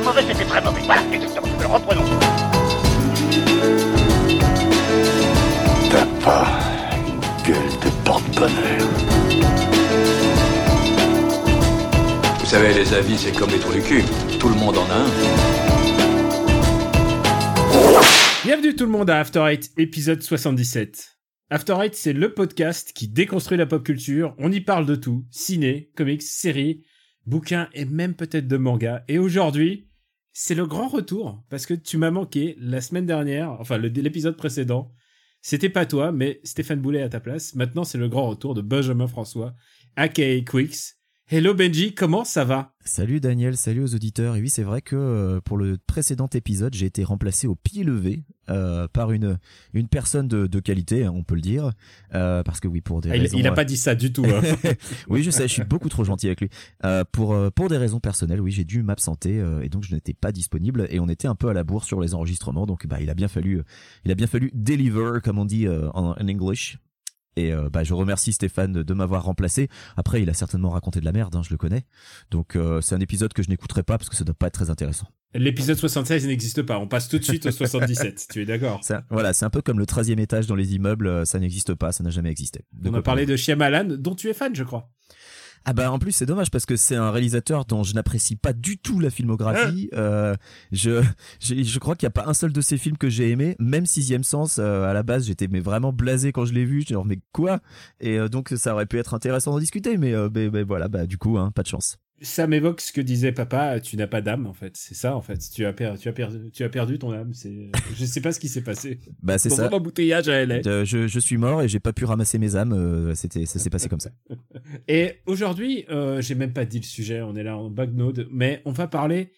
pas mauvais, c'était très mauvais. Voilà, exactement. Alors reprenons. T'as pas une gueule de porte-bonheur. Vous savez, les avis, c'est comme les trous du cul. Tout le monde en a un. Bienvenue tout le monde à After Eight, épisode 77. After Eight, c'est le podcast qui déconstruit la pop culture. On y parle de tout. Ciné, comics, séries, bouquins et même peut-être de manga. Et aujourd'hui, c'est le grand retour parce que tu m'as manqué la semaine dernière, enfin l'épisode précédent. C'était pas toi, mais Stéphane Boulet à ta place. Maintenant, c'est le grand retour de Benjamin François, aka Quicks. Hello Benji, comment ça va? Salut Daniel, salut aux auditeurs. Et oui, c'est vrai que euh, pour le précédent épisode, j'ai été remplacé au pied levé euh, par une une personne de, de qualité, on peut le dire, Euh, parce que oui, pour des Ah, raisons. il a euh, pas dit ça du tout. hein. oui, je sais, je suis beaucoup trop gentil avec lui. Euh, pour pour des raisons personnelles, oui, j'ai dû m'absenter euh, et donc je n'étais pas disponible et on était un peu à la bourre sur les enregistrements. Donc bah il a bien fallu il a bien fallu deliver comme on dit euh, en, en English. Et euh, bah, je remercie Stéphane de, de m'avoir remplacé. Après, il a certainement raconté de la merde, hein, je le connais. Donc euh, c'est un épisode que je n'écouterai pas parce que ça doit pas être très intéressant. L'épisode 76 n'existe pas. On passe tout de suite au 77. tu es d'accord? Ça, voilà, c'est un peu comme le 13e étage dans les immeubles, euh, ça n'existe pas, ça n'a jamais existé. De On a parlé de Shyamalan, dont tu es fan, je crois. Ah bah en plus c'est dommage parce que c'est un réalisateur dont je n'apprécie pas du tout la filmographie. Euh, je, je je crois qu'il n'y a pas un seul de ses films que j'ai aimé. Même Sixième Sens euh, à la base j'étais mais vraiment blasé quand je l'ai vu. J'étais genre mais quoi? Et euh, donc ça aurait pu être intéressant d'en discuter, mais, euh, mais, mais voilà bah du coup hein, pas de chance. Ça m'évoque ce que disait papa. Tu n'as pas d'âme, en fait. C'est ça, en fait. Tu as, per- tu as, perdu, tu as perdu ton âme. C'est, je sais pas ce qui s'est passé. Bah c'est ça. embouteillage à LA. Euh, je, je suis mort et j'ai pas pu ramasser mes âmes. euh, C'était ça s'est passé comme ça. Et aujourd'hui, euh, j'ai même pas dit le sujet. On est là en backnode, mais on va parler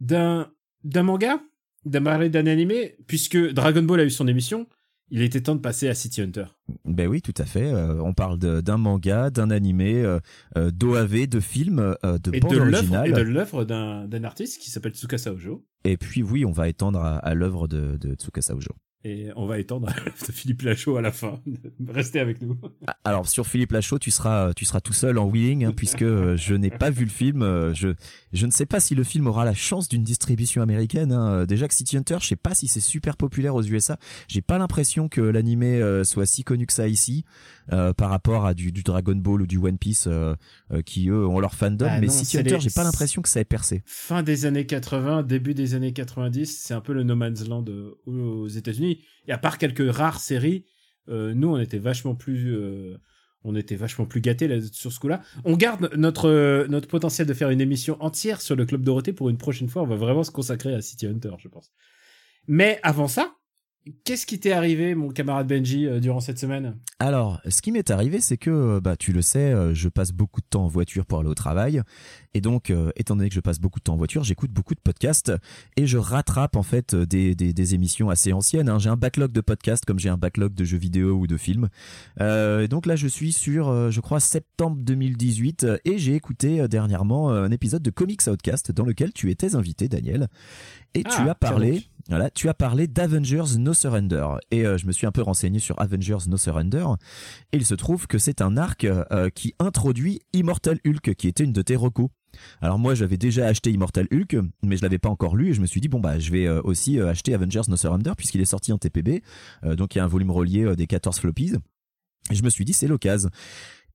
d'un d'un manga, d'un d'un animé, puisque Dragon Ball a eu son émission. Il était temps de passer à City Hunter. Ben oui, tout à fait. Euh, on parle d'un manga, d'un animé, euh, euh, d'OAV, de films, euh, de Et bande de originale. et de l'œuvre d'un d'un artiste qui s'appelle Tsukasa Ojo. Et puis oui, on va étendre à, à l'œuvre de, de Tsukasa Ojo. Et on va étendre Philippe Lachaud à la fin. Restez avec nous. Ah, Alors sur Philippe Lachaud, tu seras tu seras tout seul en wheeling hein, puisque euh, je n'ai pas vu le film. euh, Je je ne sais pas si le film aura la chance d'une distribution américaine. hein. Déjà que City Hunter, je sais pas si c'est super populaire aux USA. J'ai pas l'impression que l'animé euh, soit si connu que ça ici euh, par rapport à du, du Dragon Ball ou du One Piece euh, euh, qui eux ont leur fandom. Ah mais non, City Hunter, les- j'ai pas l'impression que ça ait percé. Fin des années 80, début des années 90, c'est un peu le No Man's Land euh, aux États-Unis. Et à part quelques rares séries, euh, nous on était vachement plus, euh, on était vachement plus gâtés sur ce coup-là. On garde notre euh, notre potentiel de faire une émission entière sur le club Dorothée pour une prochaine fois. On va vraiment se consacrer à City Hunter, je pense. Mais avant ça, qu'est-ce qui t'est arrivé, mon camarade Benji, euh, durant cette semaine? Alors, ce qui m'est arrivé, c'est que, euh, bah, tu le sais, euh, je passe beaucoup de temps en voiture pour aller au travail, et donc, euh, étant donné que je passe beaucoup de temps en voiture, j'écoute beaucoup de podcasts et je rattrape en fait des, des, des émissions assez anciennes. hein. J'ai un backlog de podcasts comme j'ai un backlog de jeux vidéo ou de films. Euh, et donc là, je suis sur, je crois, septembre 2018, euh, et j'ai écouté dernièrement un épisode de Comics Outcast dans lequel tu étais invité, Daniel, et Ah, tu as tiens parlé. Voilà, tu as parlé d'Avengers No Surrender et euh, je me suis un peu renseigné sur Avengers No Surrender et il se trouve que c'est un arc euh, qui introduit Immortal Hulk qui était une de tes recos. Alors moi j'avais déjà acheté Immortal Hulk mais je l'avais pas encore lu et je me suis dit bon bah je vais euh, aussi acheter Avengers No Surrender puisqu'il est sorti en TPB donc il y a un volume relié des 14 floppies et je me suis dit c'est l'occasion.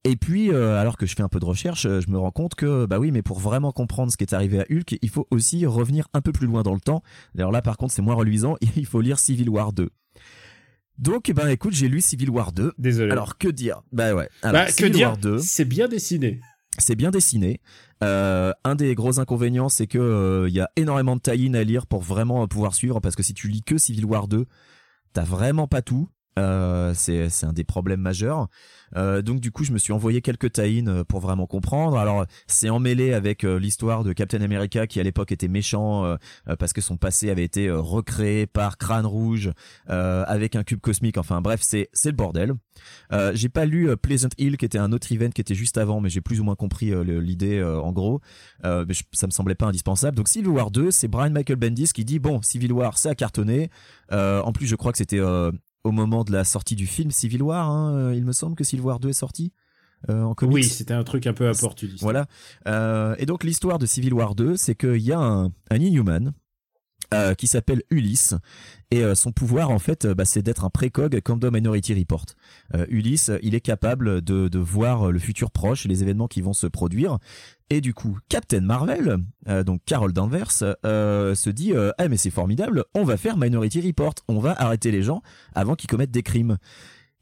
Et puis, euh, alors que je fais un peu de recherche, euh, je me rends compte que, bah oui, mais pour vraiment comprendre ce qui est arrivé à Hulk, il faut aussi revenir un peu plus loin dans le temps. Alors là, par contre, c'est moins reluisant, il faut lire Civil War 2. Donc, ben écoute, j'ai lu Civil War 2. Désolé. Alors, que dire? Bah ouais. Alors, Bah, que Civil dire? War 2, C'est bien dessiné. c'est bien dessiné. Euh, un des gros inconvénients, c'est que euh, il y a énormément de tie à lire pour vraiment pouvoir suivre, parce que si tu lis que Civil War 2, t'as vraiment pas tout. Euh, c'est un des problèmes majeurs. Euh, donc du coup, je me suis envoyé quelques tie pour vraiment comprendre. Alors, c'est emmêlé avec euh, l'histoire de Captain America qui à l'époque était méchant euh, euh, parce que son passé avait été euh, recréé par Crâne Rouge euh, avec un cube cosmique. Enfin bref, c'est c'est le bordel. Euh, j'ai pas lu euh, Pleasant Hill qui était un autre event qui était juste avant, mais j'ai plus ou moins compris euh, l'idée euh, en gros. Euh, mais je- ça me semblait pas indispensable. Donc Civil War 2, c'est Brian Michael Bendis qui dit bon, Civil War, ça a cartonné. Euh, en plus, je crois que c'était euh, au moment de la sortie du film Civil War. hein, euh, il me semble que Civil War 2 est sorti. euh, en comics. Oui, c'était un truc un peu opportuniste. Voilà. Euh, et donc l'histoire de Civil War 2, c'est qu'il y a un, un Inhuman euh, qui s'appelle Ulysse et euh, son pouvoir en fait euh, bah, c'est d'être un précog comme dans Minority Report. Euh, Ulysse il est capable de, de voir le futur proche, les événements qui vont se produire et du coup Captain Marvel, euh, donc Carol Danvers, euh, se dit ah mais c'est formidable, on va faire Minority Report, on va arrêter les gens avant qu'ils commettent des crimes.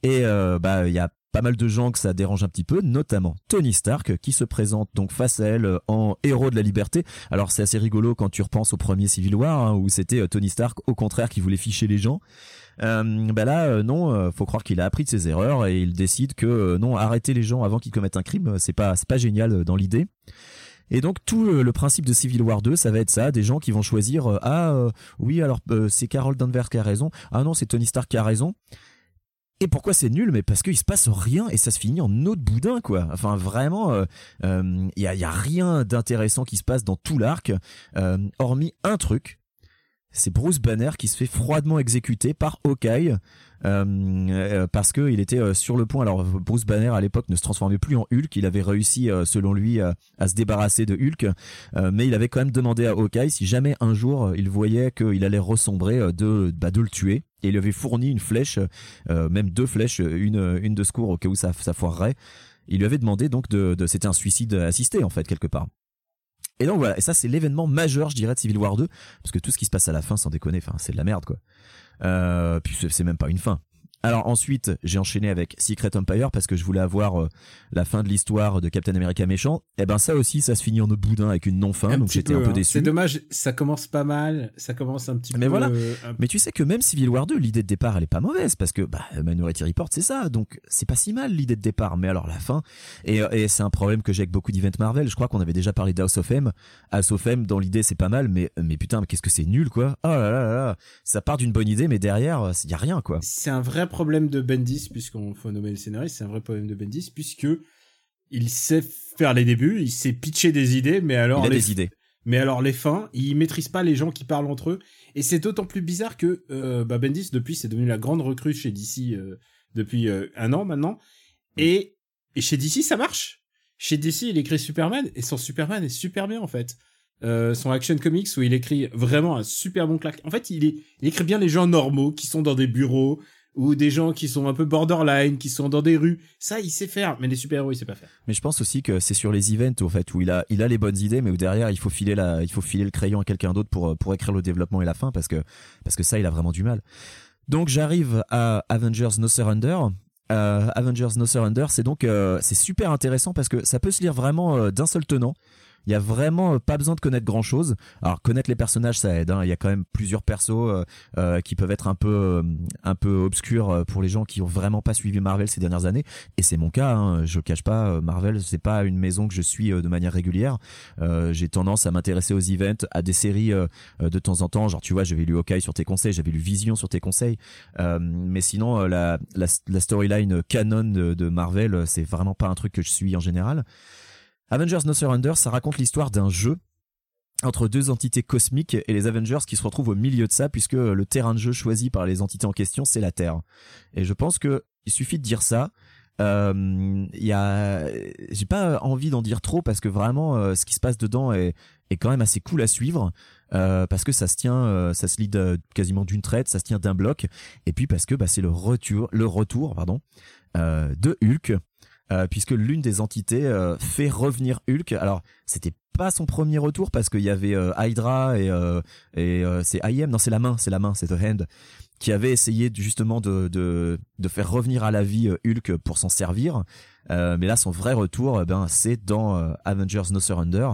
Et bah il y a pas mal de gens que ça dérange un petit peu, notamment Tony Stark qui se présente donc face à elle euh, en héros de la liberté. Alors c'est assez rigolo quand tu repenses au premier Civil War hein, où c'était euh, Tony Stark au contraire qui voulait ficher les gens. Euh, bah là euh, non, faut croire qu'il a appris de ses erreurs et il décide que non arrêter les gens avant qu'ils commettent un crime, c'est pas c'est pas génial dans l'idée. Et donc tout le principe de Civil War 2, ça va être ça, des gens qui vont choisir ah oui alors c'est Carol Danvers qui a raison, ah non c'est Tony Stark qui a raison. Et pourquoi c'est nul? Mais parce qu'il se passe rien et ça se finit en autre boudin, quoi. Enfin, vraiment, il euh, euh, y, a, y, a, rien d'intéressant qui se passe dans tout l'arc, euh, hormis un truc. C'est Bruce Banner qui se fait froidement exécuter par Hawkeye parce que il était sur le point. Alors Bruce Banner à l'époque ne se transformait plus en Hulk. Il avait réussi, selon lui, à se débarrasser de Hulk, mais il avait quand même demandé à Hawkeye si jamais un jour il voyait qu'il allait ressombrer, de bah, de le tuer et il lui avait fourni une flèche, euh, même deux flèches, une, une de secours au cas où ça, ça foirerait. Il lui avait demandé donc de, de c'était un suicide assisté en fait quelque part. Et donc voilà, et ça c'est l'événement majeur, je dirais, de Civil War 2, parce que tout ce qui se passe à la fin, sans déconner, enfin c'est de la merde quoi. Euh, puis c'est même pas une fin. Alors ensuite, j'ai enchaîné avec Secret Empire parce que je voulais avoir euh, la fin de l'histoire de Captain America méchant. Et eh ben ça aussi, ça se finit en boudin avec une non-fin, donc j'étais un peu hein. déçu. C'est dommage, ça commence pas mal, ça commence un petit mais peu. Voilà. Mais tu sais que même Civil War 2, l'idée de départ, elle est pas mauvaise parce que bah Minority Report, c'est ça, donc c'est pas si mal l'idée de départ. Mais alors la fin, et, et c'est un problème que j'ai avec beaucoup d'events Marvel. Je crois qu'on avait déjà parlé d'House of M. House of M, dans l'idée, c'est pas mal, mais mais putain, qu'est-ce que c'est nul quoi. Oh là là là, ça part d'une bonne idée, mais derrière, il y a rien quoi. C'est un vrai problème de Ben puisqu'on faut nommer le scénariste, c'est un vrai problème de Bendis, puisque il sait faire les débuts, il sait pitcher des idées, mais alors il les des idées. Mais alors les fins, il maîtrise pas les gens qui parlent entre eux, et c'est d'autant plus bizarre que euh, bah Bendis depuis c'est devenu la grande recrue chez DC euh, depuis euh, un an maintenant, et, et chez DC ça marche. Chez DC il écrit Superman et son Superman est super bien en fait. son Action Comics où il écrit vraiment un super bon claque. En fait, il, est, il écrit bien les gens normaux qui sont dans des bureaux, ou des gens qui sont un peu borderline, qui sont dans des rues. Ça, il sait faire, mais les super-héros, il sait pas faire. Mais je pense aussi que c'est sur les events, fait, où il a, les bonnes idées, mais où derrière, il faut filer le crayon à quelqu'un d'autre pour, écrire le développement et la fin, parce que, parce que ça, il a vraiment du mal. Donc, j'arrive à Avengers No Surrender. Euh, Avengers No Surrender, c'est donc, euh, c'est super intéressant parce que ça peut se lire vraiment euh, d'un seul tenant. Il y a vraiment euh, pas besoin de connaître grand chose. Alors connaître les personnages ça aide. Hein. Il y a quand même plusieurs persos euh, euh, qui peuvent être un peu un peu obscurs pour les gens qui ont vraiment pas suivi Marvel ces dernières années. Et c'est mon cas. Hein. Je cache pas. Marvel c'est pas une maison que je suis de manière régulière. J'ai tendance à m'intéresser aux events, à des séries de temps en temps. Genre tu vois j'avais lu Hawkeye sur tes conseils, j'avais lu Vision sur tes conseils. mais sinon la la, la storyline canon de, de Marvel c'est vraiment pas un truc que je suis en général. Avengers No Surrender, ça raconte l'histoire d'un jeu entre deux entités cosmiques et les Avengers qui se retrouvent au milieu de ça puisque le terrain de jeu choisi par les entités en question c'est la Terre. Et je pense que il suffit de dire ça. Euh, y a, j'ai pas envie d'en dire trop parce que vraiment euh, ce qui se passe dedans est, est quand même assez cool à suivre euh, parce que ça se tient, ça se lit quasiment d'une traite, ça se tient d'un bloc et puis parce que bah, c'est le retour, le retour pardon de Hulk euh, puisque l'une des entités euh, fait revenir Hulk. Alors, c'était pas son premier retour parce qu'il y avait euh, Hydra et, et c'est IM, non c'est la main, c'est la main, c'est The Hand, qui avait essayé justement de, de, de faire revenir à la vie Hulk pour s'en servir. mais là, son vrai retour, ben, c'est dans Avengers No Surrender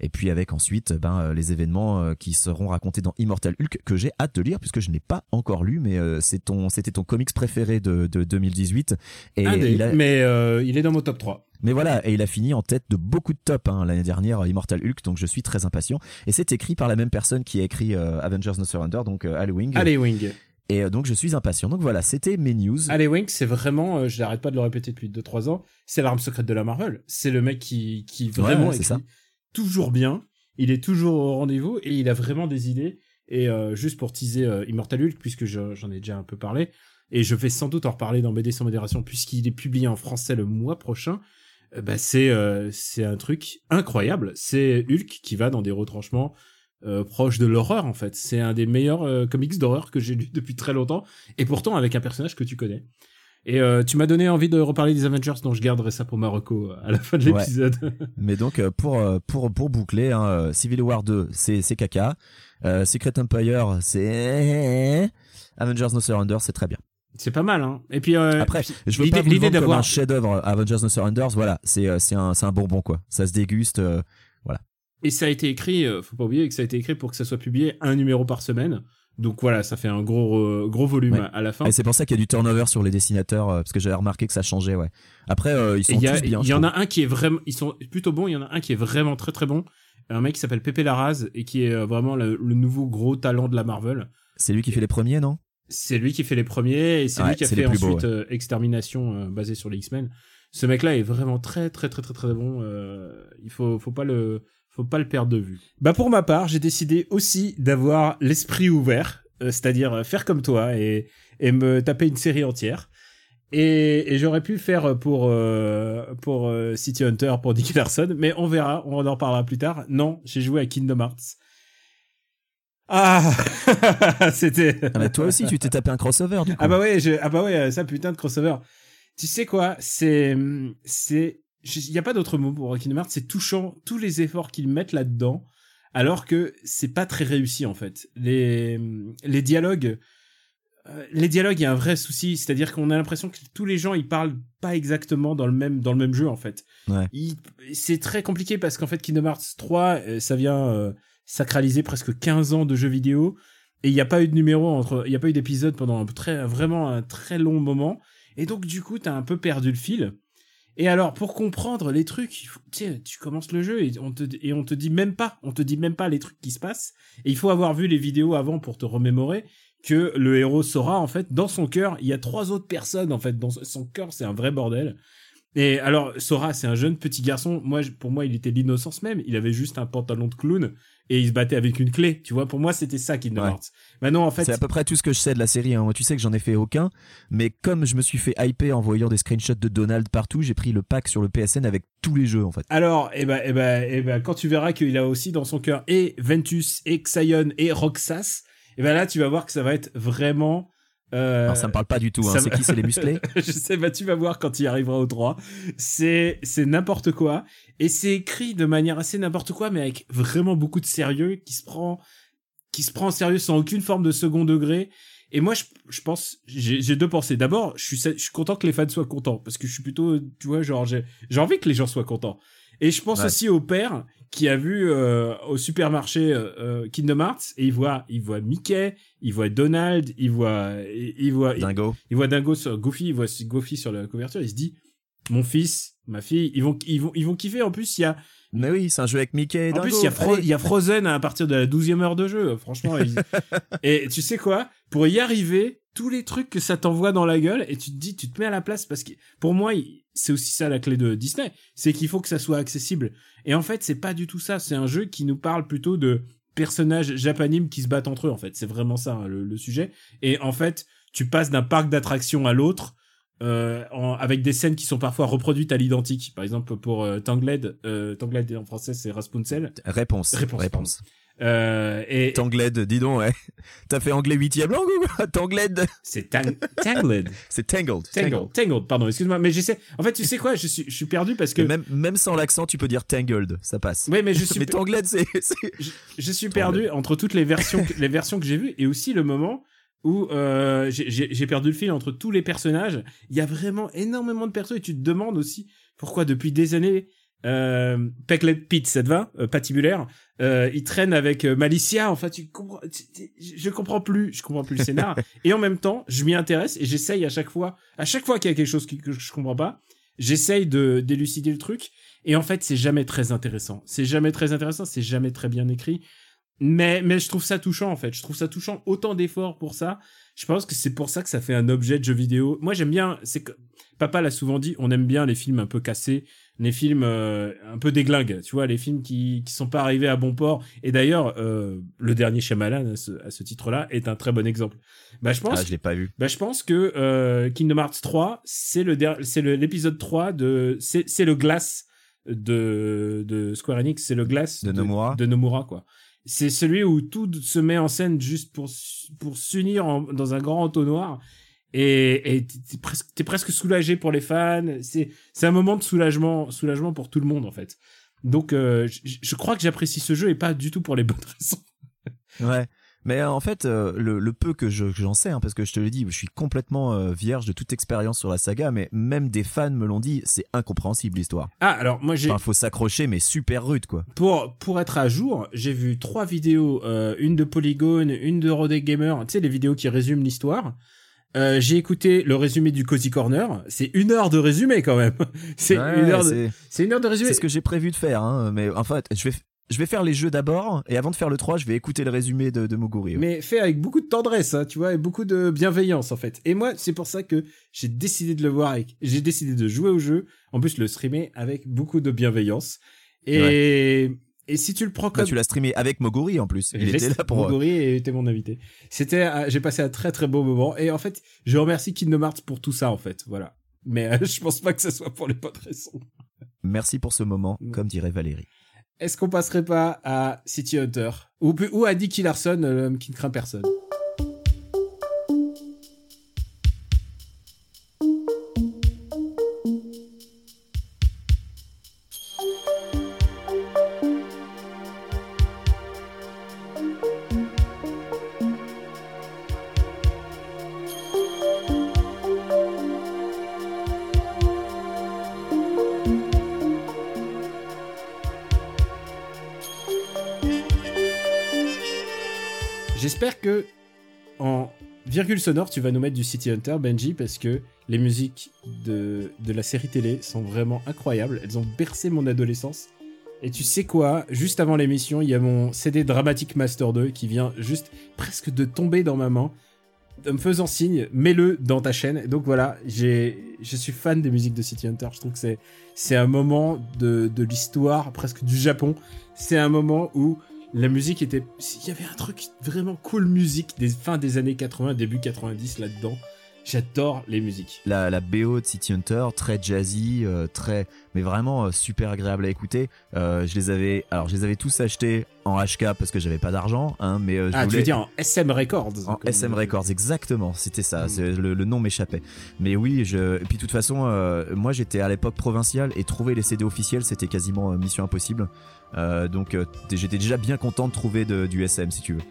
et puis avec ensuite ben euh, les événements euh, qui seront racontés dans Immortal Hulk que j'ai hâte de lire puisque je n'ai pas encore lu mais euh, c'est ton c'était ton comics préféré de, de 2018 et il mais il est dans mon top 3 mais voilà, et il a fini en tête de beaucoup de top hein, l'année dernière, Immortal Hulk, donc je suis très impatient. Et c'est écrit par la même personne qui a écrit Avengers No Surrender, donc euh, Wing. Wing. Et donc je suis impatient. Donc voilà, c'était mes news. Ali Wing, c'est vraiment, je n'arrête pas de le répéter depuis 2-3 ans, c'est l'arme secrète de la Marvel. C'est le mec qui, qui vraiment c'est ça toujours bien, il est toujours au rendez-vous et il a vraiment des idées. Et euh, juste pour teaser euh, Immortal Hulk, puisque j'en ai déjà un peu parlé, et je vais sans doute en reparler dans BD sans modération, puisqu'il est publié en français le mois prochain. euh, bah c'est c'est un truc incroyable. C'est Hulk qui va dans des retranchements proches de l'horreur en fait. C'est un des meilleurs comics d'horreur que j'ai lu depuis très longtemps et pourtant avec un personnage que tu connais. Et euh, tu m'as donné envie de reparler des Avengers, donc je garderai ça pour Marocco à la fin de Ouais. l'épisode. Mais donc euh, pour euh, pour pour boucler, hein, euh, Civil War 2, c'est c'est caca. Euh, Secret Empire, c'est Avengers No Surrender, c'est très bien. c'est pas mal, hein. Et puis euh, Après, je veux l'idée- pas vous le comme d'avoir- un chef-d'œuvre Avengers No Surrender, voilà, c'est euh, c'est un c'est un bonbon quoi. Ça se déguste. euh, Et ça a été écrit, euh, faut pas oublier que ça a été écrit pour que ça soit publié un numéro par semaine. Donc voilà, ça fait un gros euh, gros volume Ouais. à, la fin. Et c'est pour ça qu'il y a du turnover sur les dessinateurs, euh, parce que j'avais remarqué que ça changeait, ouais. Après, euh, ils sont Il y, a- tous bien. il y en a un qui est vraiment, ils sont plutôt bons. Il y en a un qui est vraiment très très bon. Un mec qui s'appelle Pepe Larraz et qui est vraiment le, le nouveau gros talent de la Marvel. C'est lui qui fait les premiers, non? C'est lui qui fait les premiers et c'est Ouais, lui qui a fait beaux, ensuite euh, Extermination euh, basé sur les X-Men. Ce mec-là est vraiment très très très très très bon. il faut faut pas le faut pas le perdre de vue. Bah pour ma part, j'ai décidé aussi d'avoir l'esprit ouvert, euh, c'est-à-dire euh, faire comme toi et et me taper une série entière. Et, et j'aurais pu faire pour euh, pour euh, City Hunter pour Dick Larson, mais on verra, on en reparlera plus tard. Non, j'ai joué à Kingdom Hearts. Ah, c'était. ah, mais Toi aussi, tu t'es tapé un crossover, du coup. Ah bah ouais, je, ah bah ouais, ça putain de crossover. Tu sais quoi, c'est, c'est, il y a pas d'autre mot pour Kingdom Hearts, c'est touchant tous les efforts qu'ils mettent là-dedans, alors que c'est pas très réussi en fait. Les, les dialogues, euh, les dialogues, il y a un vrai souci, c'est-à-dire qu'on a l'impression que tous les gens ils parlent pas exactement dans le même dans le même jeu en fait. Ouais. C'est très compliqué parce qu'en fait Kingdom Hearts 3, euh, ça vient euh, sacraliser presque 15 ans de jeux vidéo et il n'y a pas eu de numéro entre, il n'y a pas eu d'épisode pendant un très vraiment un très long moment et donc du coup t'as un peu perdu le fil. Et alors pour comprendre les trucs, tu commences le jeu et on te et on te dit même pas, on te dit même pas les trucs qui se passent. Et il faut avoir vu les vidéos avant pour te remémorer que le héros Sora en fait dans son cœur il y a trois autres personnes en fait. Dans son cœur c'est un vrai bordel et alors Sora c'est un jeune petit garçon moi pour moi il était l'innocence même il avait juste un pantalon de clown et il se battait avec une clé tu vois pour moi c'était ça Kingdom Ouais. Hearts maintenant en fait C'est à peu près tout ce que je sais de la série. Hein. Tu sais que j'en ai fait aucun, mais comme je me suis fait hyper en voyant des screenshots de Donald partout, j'ai pris le pack sur le PSN avec tous les jeux en fait. alors eh ben eh ben eh ben quand tu verras qu'il a aussi dans son cœur et Ventus et Xion et Roxas et ben là tu vas voir que ça va être vraiment euh, Alors ça me parle pas du tout. Hein. C'est qui C'est les musclés je sais, bah tu vas voir quand il arrivera au 3. C'est, c'est n'importe quoi. Et c'est écrit de manière assez n'importe quoi, mais avec vraiment beaucoup de sérieux, qui se prend, qui se prend en sérieux sans aucune forme de second degré. Et moi, je, je pense, j'ai deux pensées. D'abord, je suis, je suis content que les fans soient contents, parce que je suis plutôt, tu vois, genre, j'ai j'ai envie que les gens soient contents. Et je pense Ouais. aussi au père qui a vu euh, au supermarché euh, euh, Kingdom Hearts et il voit, il voit Mickey, il voit Donald, il voit, il, il voit, Dingo. il voit Dingo sur Goofy, il voit Goofy sur la couverture, il se dit mon fils, ma fille, ils vont ils vont ils vont kiffer en plus il y a Mais oui, c'est un jeu avec Mickey et en Dingo. plus il y a Fro- Allez. il y a Frozen à partir de la 12e heure de jeu, franchement et tu sais quoi? Pour y arriver, tous les trucs que ça t'envoie dans la gueule et tu te dis tu te mets à la place parce que pour moi c'est aussi ça la clé de Disney, c'est qu'il faut que ça soit accessible. Et en fait, c'est pas du tout ça, c'est un jeu qui nous parle plutôt de personnages japanimes qui se battent entre eux en fait, c'est vraiment ça hein, le, le sujet et en fait, tu passes d'un parc d'attractions à l'autre euh, en- avec des scènes qui sont parfois reproduites à l'identique. Par exemple, pour euh, Tangled, euh, Tangled en français c'est Rapunzel. Réponse. Réponse, Réponse. Euh, et Tangled, dis donc, ouais. T'as fait anglais huitième langue ou quoi? Tangled c'est Tang- Tangled. C'est Tangled. Tangled. Tangled, pardon, excuse-moi, mais j'essaie. En fait, tu sais quoi, je suis, je suis perdu parce que. Et Même, même sans l'accent, tu peux dire Tangled, ça passe. Ouais, mais je suis, Mais Tangled, c'est... je, je suis perdu entre toutes les versions, que- les versions que j'ai vues et aussi le moment où euh, j'ai perdu le fil entre tous les personnages. Il y a vraiment énormément de persos et tu te demandes aussi pourquoi depuis des années. Euh, Pecklet Pete, ça te va euh, Patibulaire. Euh, il traîne avec euh, Malicia. Enfin, tu comprends. tu- tu- je comprends plus. Je comprends plus le scénar. et en même temps, je m'y intéresse et j'essaye à chaque fois. À chaque fois qu'il y a quelque chose qui- que je comprends pas, j'essaye de d'élucider le truc. Et en fait, c'est jamais très intéressant. C'est jamais très intéressant. C'est jamais très bien écrit. Mais, mais je trouve ça touchant, en fait. Je trouve ça touchant autant d'efforts pour ça. Je pense que c'est pour ça que ça fait un objet de jeu vidéo. Moi, j'aime bien, c'est que, papa l'a souvent dit, on aime bien les films un peu cassés, les films euh, un peu déglingues, tu vois, les films qui, qui sont pas arrivés à bon port. Et d'ailleurs, euh, le dernier Shyamalan, à ce, titre-là, est un très bon exemple. Bah, je pense, Ah, je l'ai pas vu. bah, je pense que euh, Kingdom Hearts 3, c'est le l'épisode 3 de c'est c'est le glace de de Square Enix, c'est le glace De Nomura. de Nomura quoi. C'est celui où tout se met en scène juste pour pour s'unir dans un grand entonnoir et t'es presque presque soulagé pour les fans, c'est un moment de soulagement soulagement pour tout le monde en fait. Donc euh, je crois que j'apprécie ce jeu et pas du tout pour les bonnes raisons. Ouais. Mais euh, en fait, euh, le, le peu que je- que j'en sais, hein, parce que je te le dis, je suis complètement euh, vierge de toute expérience sur la saga, mais même des fans me l'ont dit, c'est incompréhensible l'histoire. Ah alors moi j'ai Enfin, faut s'accrocher, mais super rude, quoi. pour pour être à jour, j'ai vu trois vidéos, euh, une de Polygon, une de Rodé Gamer, tu sais les vidéos qui résument l'histoire. Euh, j'ai écouté le résumé du Cozy Corner. C'est une heure de résumé quand même. c'est Ouais, une heure de, c'est une heure de résumé. C'est ce que j'ai prévu de faire, hein, mais en fait, je vais, je vais faire les jeux d'abord, et avant de faire le 3, je vais écouter le résumé de, de Moguri. ouais. Mais fait avec beaucoup de tendresse, hein, tu vois, et beaucoup de bienveillance en fait. Et moi, c'est pour ça que j'ai décidé de le voir avec, j'ai décidé de jouer au jeu, en plus le streamer avec beaucoup de bienveillance. Et et si tu le prends Bah, comme tu l'as streamé avec Moguri en plus. Il était là pour. euh, Moguri était mon invité. C'était, euh, j'ai passé un très très beau moment. Et en fait, je remercie Kingdom Hearts pour tout ça, en fait. Voilà. Mais euh, je pense pas que ce soit pour les bonnes raisons. Merci pour ce moment, Mm. comme dirait Valérie. Est-ce qu'on passerait pas à City Hunter? Ou, à Nicky Larson, euh, l'homme qui ne craint personne? Sonore, tu vas nous mettre du City Hunter, Benji, parce que les musiques de, de la série télé sont vraiment incroyables. Elles ont bercé mon adolescence. Et tu sais quoi Juste avant l'émission, il y a mon CD Dramatic Master 2 qui vient juste presque de tomber dans ma main, me faisant signe, mets-le dans ta chaîne. Donc voilà, j'ai, je suis fan des musiques de City Hunter. Je trouve que c'est, c'est un moment de, de l'histoire presque du Japon. C'est un moment où la musique était, il y avait un truc vraiment cool musique des fins des années 80, début 90 là-dedans. J'adore les musiques. La, la BO de City Hunter, très jazzy, euh, très, mais vraiment euh, super agréable à écouter. Euh, je les avais, alors je les avais tous achetés en HK parce que j'avais pas d'argent, hein, mais euh, je Ah, tu veux dire en SM Records en comme- SM Records, exactement, c'était ça, Mm. c'est- le, le nom m'échappait. Mais oui, je, et puis de toute façon, euh, moi j'étais à l'époque provinciale et trouver les CD officiels c'était quasiment mission impossible. Euh, donc euh, j'étais déjà bien content de trouver de- du SM si tu veux.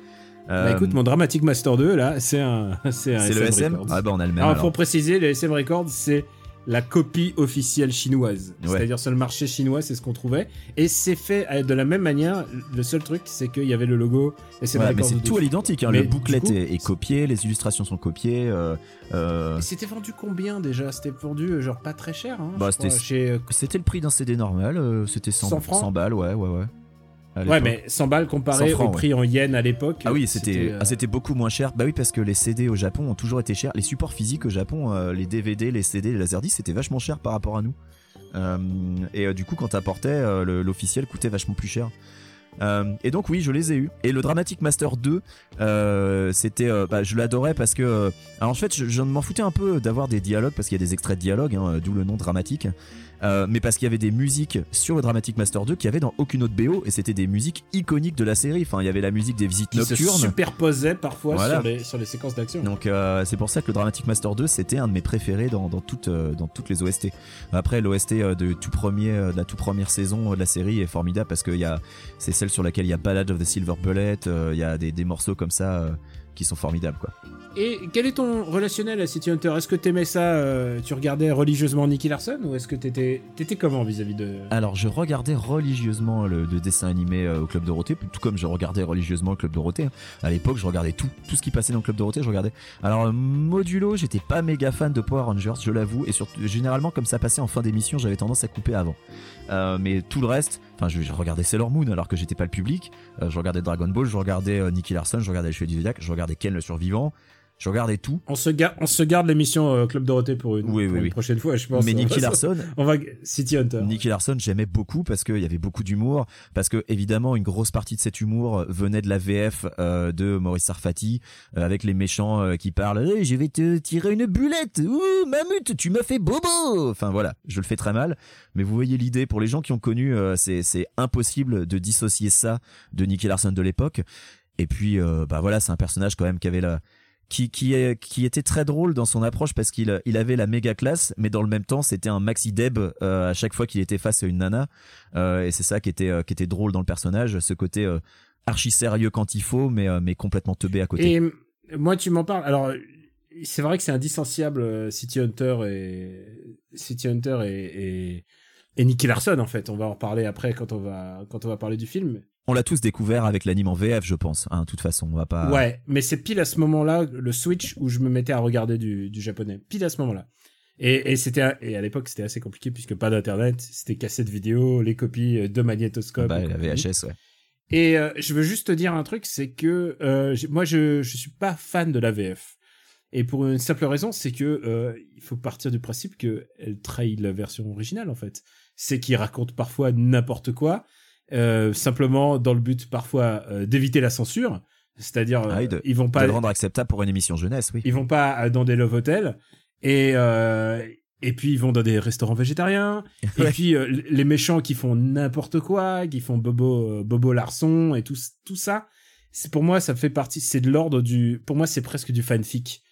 Bah Euh, écoute, mon Dramatic Master 2, là, c'est un, c'est un c'est le SM Records. Ah bah on a le même. Alors, alors. faut préciser, le SM Records, c'est la copie officielle chinoise. Ouais. C'est-à-dire sur le marché chinois, c'est ce qu'on trouvait. Et c'est fait euh, de la même manière. Le seul truc, c'est qu'il y avait le logo SM Ouais, mais c'est tout à l'identique, hein. Le du booklet coup- est, est copié, les illustrations sont copiées. euh, euh, Et C'était vendu combien déjà? C'était vendu genre pas très cher. Hein, Bah, c'était- chez. le prix d'un CD normal, c'était 100, 100 francs? 100 balles, ouais, ouais, ouais. Ouais, mais 100 balles comparé 100 francs, au prix en yens à l'époque. Ah oui, c'était euh, ah, c'était beaucoup moins cher. Bah oui, parce que les CD au Japon ont toujours été chers. Les supports physiques au Japon, euh, les DVD, les CD, les Laserdisc, c'était vachement cher par rapport à nous. Euh, et du coup, quand t'apportais, l'officiel coûtait vachement plus cher. Et donc oui, je les ai eus. Et le Dramatic Master 2, euh, c'était, bah, je l'adorais parce que, alors en fait, je, je m'en foutais un peu d'avoir des dialogues parce qu'il y a des extraits de dialogue, hein, d'où le nom dramatique. Euh, mais parce qu'il y avait des musiques sur le Dramatic Master 2 qu'il y avait dans aucune autre BO et c'était des musiques iconiques de la série. Enfin, il y avait la musique des visites qui se nocturnes. superposaient parfois Voilà. sur, les, sur les séquences d'action. Donc euh, c'est pour ça que le Dramatic Master 2 c'était un de mes préférés dans, euh, dans toutes les OST. Après l'OST de, tout premier, de la toute première saison de la série est formidable parce que c'est celle sur laquelle il y a Ballad of the Silver Bullet, il y a des, des morceaux comme ça. Qui sont formidables quoi. Et quel est ton relationnel à City Hunter? Est-ce que t'aimais ça euh, Tu regardais religieusement Nicky Larson ou est-ce que t'étais t'étais comment vis-à-vis de? Alors je regardais religieusement le, le dessin animé euh, au Club Dorothée, tout comme je regardais religieusement le Club Dorothée. hein. À l'époque, je regardais tout, tout ce qui passait dans le Club Dorothée, je regardais. Alors euh, modulo, j'étais pas méga fan de Power Rangers, je l'avoue, et surtout généralement comme ça passait en fin d'émission, j'avais tendance à couper avant. Euh, mais tout le reste, enfin je, je regardais Sailor Moon alors que j'étais pas le public. Euh, je regardais Dragon Ball, je regardais euh, Nicky Larson, je regardais Les Cheveux du Zodiac, je regardais Ken le Survivant. Je regardais tout. on se, ga- on se garde l'émission euh, Club Dorothée pour une, Oui, pour oui, une oui. prochaine fois, je pense. Mais Nicky Larson, On va City Hunter. Nicky Larson, j'aimais beaucoup parce qu'il y avait beaucoup d'humour, parce que évidemment une grosse partie de cet humour euh, venait de la VF euh, de Maurice Sarfati, euh, avec les méchants qui parlent hey, je vais te tirer une bulette, ouh mamut, tu m'as fait bobo. Enfin voilà, je le fais très mal, mais vous voyez l'idée pour les gens qui ont connu, c'est c'est impossible de dissocier ça de Nicky Larson de l'époque. Et puis bah voilà, c'est un personnage quand même qui avait la qui, qui, est, qui était très drôle dans son approche parce qu'il il avait la méga classe, mais dans le même temps, c'était un maxi deb euh, à chaque fois qu'il était face à une nana. Euh, et c'est ça qui était, euh, qui était drôle dans le personnage, ce côté archi sérieux quand il faut, mais, mais complètement teubé à côté. Et moi, tu m'en parles. Alors, c'est vrai que c'est indissociable City Hunter et City Hunter et et Nicky Larson en fait. On va en reparler après quand on va quand on va parler du film. On l'a tous découvert avec l'anime en VF, je pense. Hein, de toute façon, on va pas. Ouais, mais c'est pile à ce moment-là le switch où je me mettais à regarder du, du japonais. Pile à ce moment-là. Et, et c'était et à l'époque c'était assez compliqué puisque pas d'internet, c'était cassette vidéo, les copies euh, de magnétoscope. Bah, et la. VHS, ouais. Et euh, je veux juste te dire un truc, c'est que euh, moi je je suis pas fan de la VF. Et pour une simple raison, c'est que euh, il faut partir du principe que elle trahit la version originale en fait. C'est qu'ils racontent parfois n'importe quoi, simplement dans le but parfois euh, d'éviter la censure. C'est-à-dire euh, Ah oui, de- ils vont Pas pas le rendre acceptable pour une émission jeunesse, oui. ils vont pas euh, dans des love hotels et euh, et puis ils vont dans des restaurants végétariens et puis euh, les méchants qui font n'importe quoi qui font bobo euh, bobo larson et tout tout ça c'est pour moi ça fait partie c'est de l'ordre du pour moi c'est presque du fanfic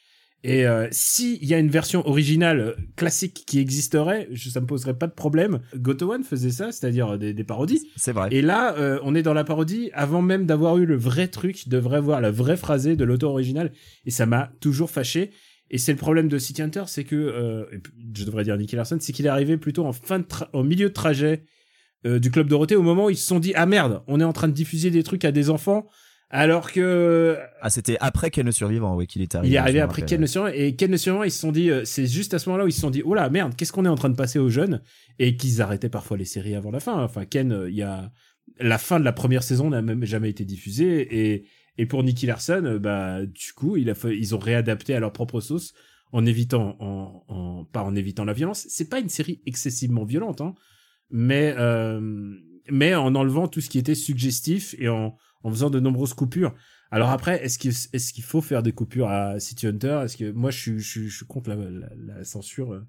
et euh, si il y a une version originale euh, classique qui existerait je, ça me poserait pas de problème Goto One faisait ça c'est-à-dire des, des parodies C'est vrai. et là, euh, on est dans la parodie avant même d'avoir eu le vrai truc, de vrai voir la vraie phrasée de l'auteur original. Et ça m'a toujours fâché. Et c'est le problème de City Hunter, c'est que, euh, je devrais dire Nicky Larson, c'est qu'il est arrivé plutôt en fin de au milieu de trajet euh, du Club Dorothée au moment où ils se sont dit, ah merde, on est en train de diffuser des trucs à des enfants. Alors que Ah, c'était après Ken le survivant, oui, qu'il est arrivé. il est arrivé après. Ken le Survivant et Ken le Survivant ils se sont dit euh, c'est juste à ce moment-là où ils se sont dit oh là merde qu'est-ce qu'on est en train de passer aux jeunes? Et qu'ils arrêtaient parfois les séries avant la fin enfin Ken euh, il y a la fin de la première saison n'a même jamais été diffusée et et pour Nicky Larson euh, bah du coup il a fait, ils ont réadapté à leur propre sauce en évitant en, en pas en évitant la violence c'est pas une série excessivement violente hein mais euh, mais en enlevant tout ce qui était suggestif et en en faisant de nombreuses coupures alors après, est-ce qu'il est-ce qu'il faut faire des coupures à City Hunter? Est-ce que moi je suis je, je contre la, la, la censure euh,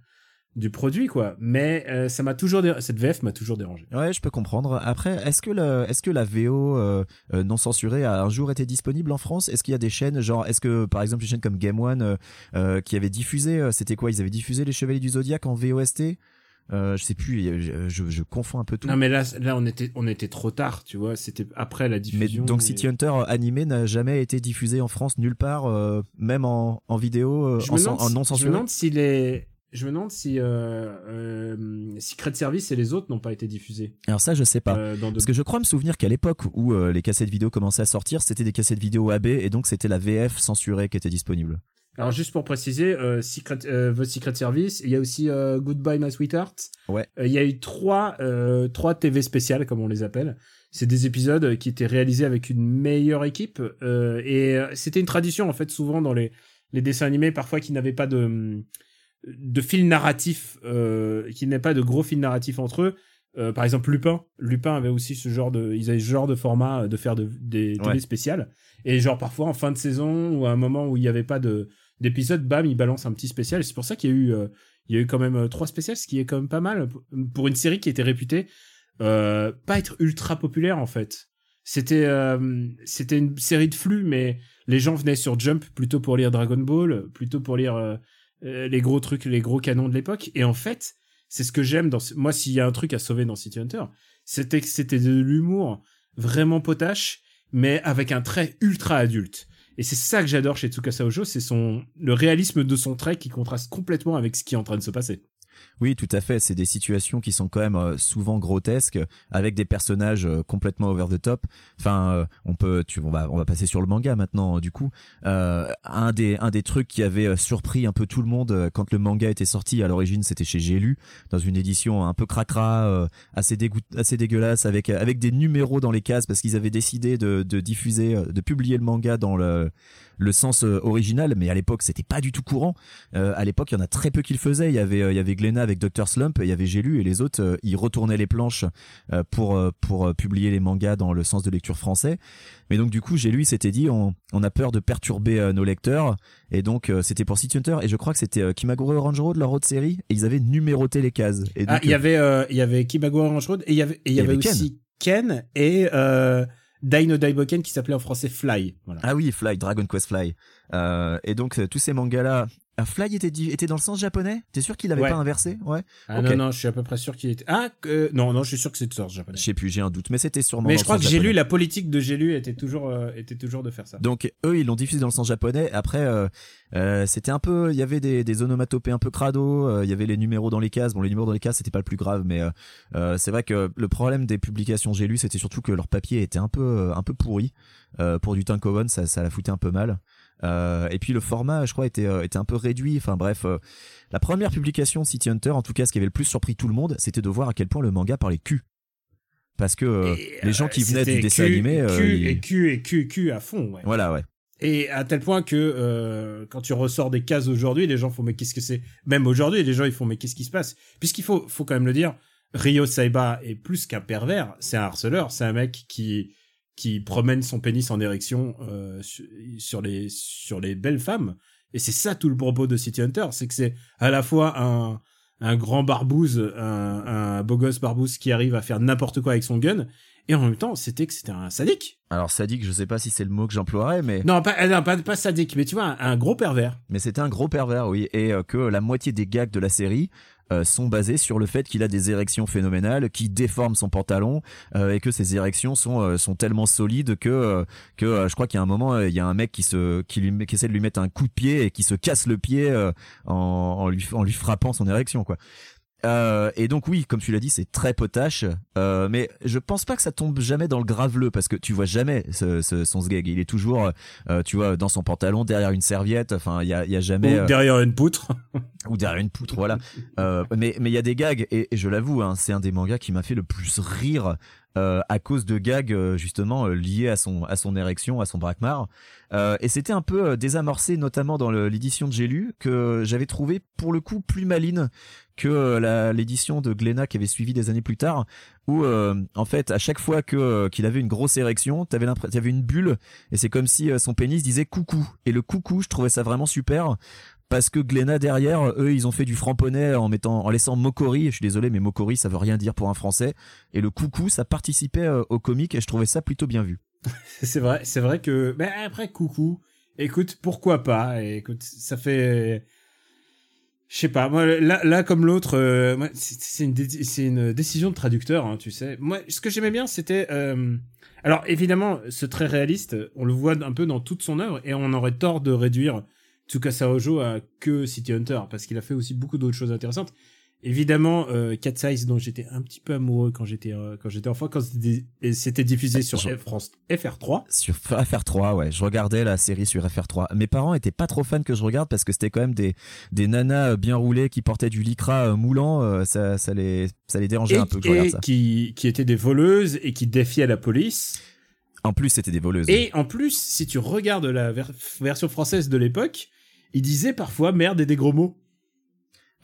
du produit quoi. Mais euh, ça m'a toujours cette VF m'a toujours dérangé. Ouais, je peux comprendre. Après, est-ce que le, est-ce que la VO euh, euh, non censurée a un jour été disponible en France? Est-ce qu'il y a des chaînes, genre, est-ce que par exemple une chaîne comme Game One euh, qui avait diffusé, c'était quoi? Ils avaient diffusé les Chevaliers du Zodiaque en VOST euh, Je sais plus, je, je, je confonds un peu tout. Non mais là là on était on était trop tard, tu vois, c'était après la Mais diffusion. donc et- City Hunter euh, animé n'a jamais été diffusé en France nulle part, euh, même en, en vidéo, euh, je en, non Je me censuré. demande si les je me demande si euh, euh, Secret Service et les autres n'ont pas été diffusés. Alors ça, je sais pas. euh, de- Parce que je crois me souvenir qu'à l'époque où euh, les cassettes vidéo commençaient à sortir, c'était des cassettes vidéo AB et donc c'était la VF censurée qui était disponible. Alors juste pour préciser, euh, Secret, euh, The Secret Service, il y a aussi euh, Goodbye My Sweetheart. Ouais. Euh, il y a eu trois, trois TV spéciales comme on les appelle. C'est des épisodes qui étaient réalisés avec une meilleure équipe et c'était une tradition en fait souvent dans les les dessins animés parfois qui n'avaient pas de de fil narratif, qui n'avaient pas de gros fil narratif entre eux. Par exemple Lupin, Lupin avait aussi ce genre de, ils avaient ce genre de format de faire de, des Ouais. télé spéciales et genre parfois en fin de saison ou à un moment où il n'y avait pas de d'épisode, bam, il balance un petit spécial. C'est pour ça qu'il y a eu, euh, il y a eu quand même euh, trois spéciales, ce qui est quand même pas mal pour une série qui était réputée euh, pas être ultra populaire en fait. C'était c'était une série de flux, mais les gens venaient sur Jump plutôt pour lire Dragon Ball, plutôt pour lire les gros trucs, les gros canons de l'époque. Et en fait, c'est ce que j'aime dans moi. S'il y a un truc à sauver dans City Hunter, c'était que c'était de l'humour vraiment potache, mais avec un trait ultra adulte. Et c'est ça que j'adore chez Tsukasa Ojo, c'est son le réalisme de son trait qui contraste complètement avec ce qui est en train de se passer. Oui, tout à fait. C'est des situations qui sont quand même euh, souvent grotesques, avec des personnages euh, complètement over the top. Enfin, euh, on peut, tu, on va, on va passer sur le manga maintenant. Du coup, un des, un des trucs qui avait surpris un peu tout le monde quand le manga était sorti à l'origine, c'était chez J'ai dans une édition un peu cracra, assez dégoût, assez dégueulasse, avec, avec des numéros dans les cases parce qu'ils avaient décidé de, diffuser, de publier le manga dans le le sens original, mais à l'époque c'était pas du tout courant. À l'époque, il y en a très peu qui le faisaient. Il y avait, il y avait Glenna avec Dr Slump, il y avait J'ai lu et les autres, ils retournaient les planches pour pour publier les mangas dans le sens de lecture français. Mais donc du coup, J'ai lu, il s'était dit, on, on a peur de perturber nos lecteurs, et donc c'était pour City Hunter. Et je crois que c'était Kimagure Orange Road, leur autre série, et ils avaient numéroté les cases. Et ah, il y avait, il y avait Kimagure Orange Road, et il y avait, il y, avait, aussi Ken, et Dino Daiboken qui s'appelait en français Fly. Voilà. Ah oui, Fly, Dragon Quest Fly. Euh, et donc tous ces mangas ah, Fly était, était dans le sens japonais? T'es sûr qu'il avait pas inversé? Ouais. Ah non, non, je suis à peu près sûr qu'il était. Ah, non, non, je suis sûr que c'est le sens japonais. Je sais plus, j'ai un doute, mais c'était sûrement. Mais je crois que j'ai lu la politique de j'ai lu était toujours, euh, était toujours de faire ça. Donc eux, ils l'ont diffusé dans le sens japonais. Après, euh, euh, c'était un peu, il y avait des, des onomatopées un peu crado. Il y avait les numéros dans les cases. Bon, les numéros dans les cases, c'était pas le plus grave, mais c'est vrai que le problème des publications j'ai lu, c'était surtout que leur papier était un peu, un peu pourri. pour du Tankoon, ça, ça la foutait un peu mal. Euh, et puis le format, je crois, était, euh, était un peu réduit. Enfin bref, euh, la première publication de City Hunter, en tout cas, ce qui avait le plus surpris tout le monde, c'était de voir à quel point le manga parlait cul. Parce que les gens qui venaient du dessin animé, cul, et cul et cul cul à fond. Ouais. Voilà, ouais. Et à tel point que quand tu ressors des cases aujourd'hui, les gens font mais qu'est-ce que c'est? Même aujourd'hui, les gens ils font mais qu'est-ce qui se passe? Puisqu'il faut, faut quand même le dire, Ryo Saiba est plus qu'un pervers, c'est un harceleur, c'est un mec qui qui promène son pénis en érection euh, sur les sur les belles femmes. Et c'est ça tout le propos de City Hunter c'est que c'est à la fois un un grand barbouze un, un beau gosse barbouze qui arrive à faire n'importe quoi avec son gun et en même temps c'était que c'était un sadique. Alors sadique je sais pas si c'est le mot que j'emploierais mais non pas non, pas, pas sadique mais tu vois un, gros pervers. Mais c'était un gros pervers oui et euh, que la moitié des gags de la série euh, sont basés sur le fait qu'il a des érections phénoménales, qui déforme son pantalon euh, et que ses érections sont euh, sont tellement solides que que je crois qu'il y a un moment il y a un mec qui se qui lui essaie de lui mettre un coup de pied et qui se casse le pied en, en lui en lui frappant son érection quoi. Euh, et donc oui, comme tu l'as dit, c'est très potache, euh, mais je pense pas que ça tombe jamais dans le graveleux parce que tu vois jamais ce, ce, son sgeg. Il est toujours, euh, tu vois, dans son pantalon, derrière une serviette. Enfin, il y a, y a jamais ou derrière une poutre ou derrière une poutre, voilà. Euh, mais mais il y a des gags et, et je l'avoue, hein, c'est un des mangas qui m'a fait le plus rire euh, à cause de gags euh, justement euh, liés à son à son érection, à son braquemar. et c'était un peu désamorcé, notamment dans l'édition de J'ai lu, que j'avais trouvé pour le coup plus maline que l'édition de Glenna qui avait suivi des années plus tard, où en fait à chaque fois que qu'il avait une grosse érection, t'avais l'impression, une bulle, et c'est comme si son pénis disait coucou. Et le coucou, je trouvais ça vraiment super parce que Glenna derrière, eux, ils ont fait du framponnet en mettant, en laissant Mokori. Je suis désolé, mais Mokori, ça veut rien dire pour un Français. Et le coucou, ça participait euh, au comique et je trouvais ça plutôt bien vu. c'est vrai, c'est vrai que, mais après coucou, écoute, pourquoi pas Écoute, ça fait, je sais pas, moi là, là comme l'autre, euh, c'est une, décision de traducteur, hein, tu sais. Moi, ce que j'aimais bien, c'était, euh, alors évidemment, ce très réaliste, on le voit un peu dans toute son œuvre et on aurait tort de réduire Tsukasa Ojo a que City Hunter parce qu'il a fait aussi beaucoup d'autres choses intéressantes. Évidemment, euh, Cat Size dont j'étais un petit peu amoureux quand j'étais euh, quand j'étais enfant quand c'était diffusé sur France FR3. Sur FR3, ouais, je regardais la série sur FR3. Mes parents étaient pas trop fans que je regarde parce que c'était quand même des des nanas euh, bien roulées qui portaient du lycra euh, moulant, ça ça les ça les dérangeait un peu que je regarde ça. qui qui étaient des voleuses et qui défiaient la police. En plus, c'était des voleuses. Et en plus, si tu regardes la version française de l'époque, il disait parfois merde et des gros mots.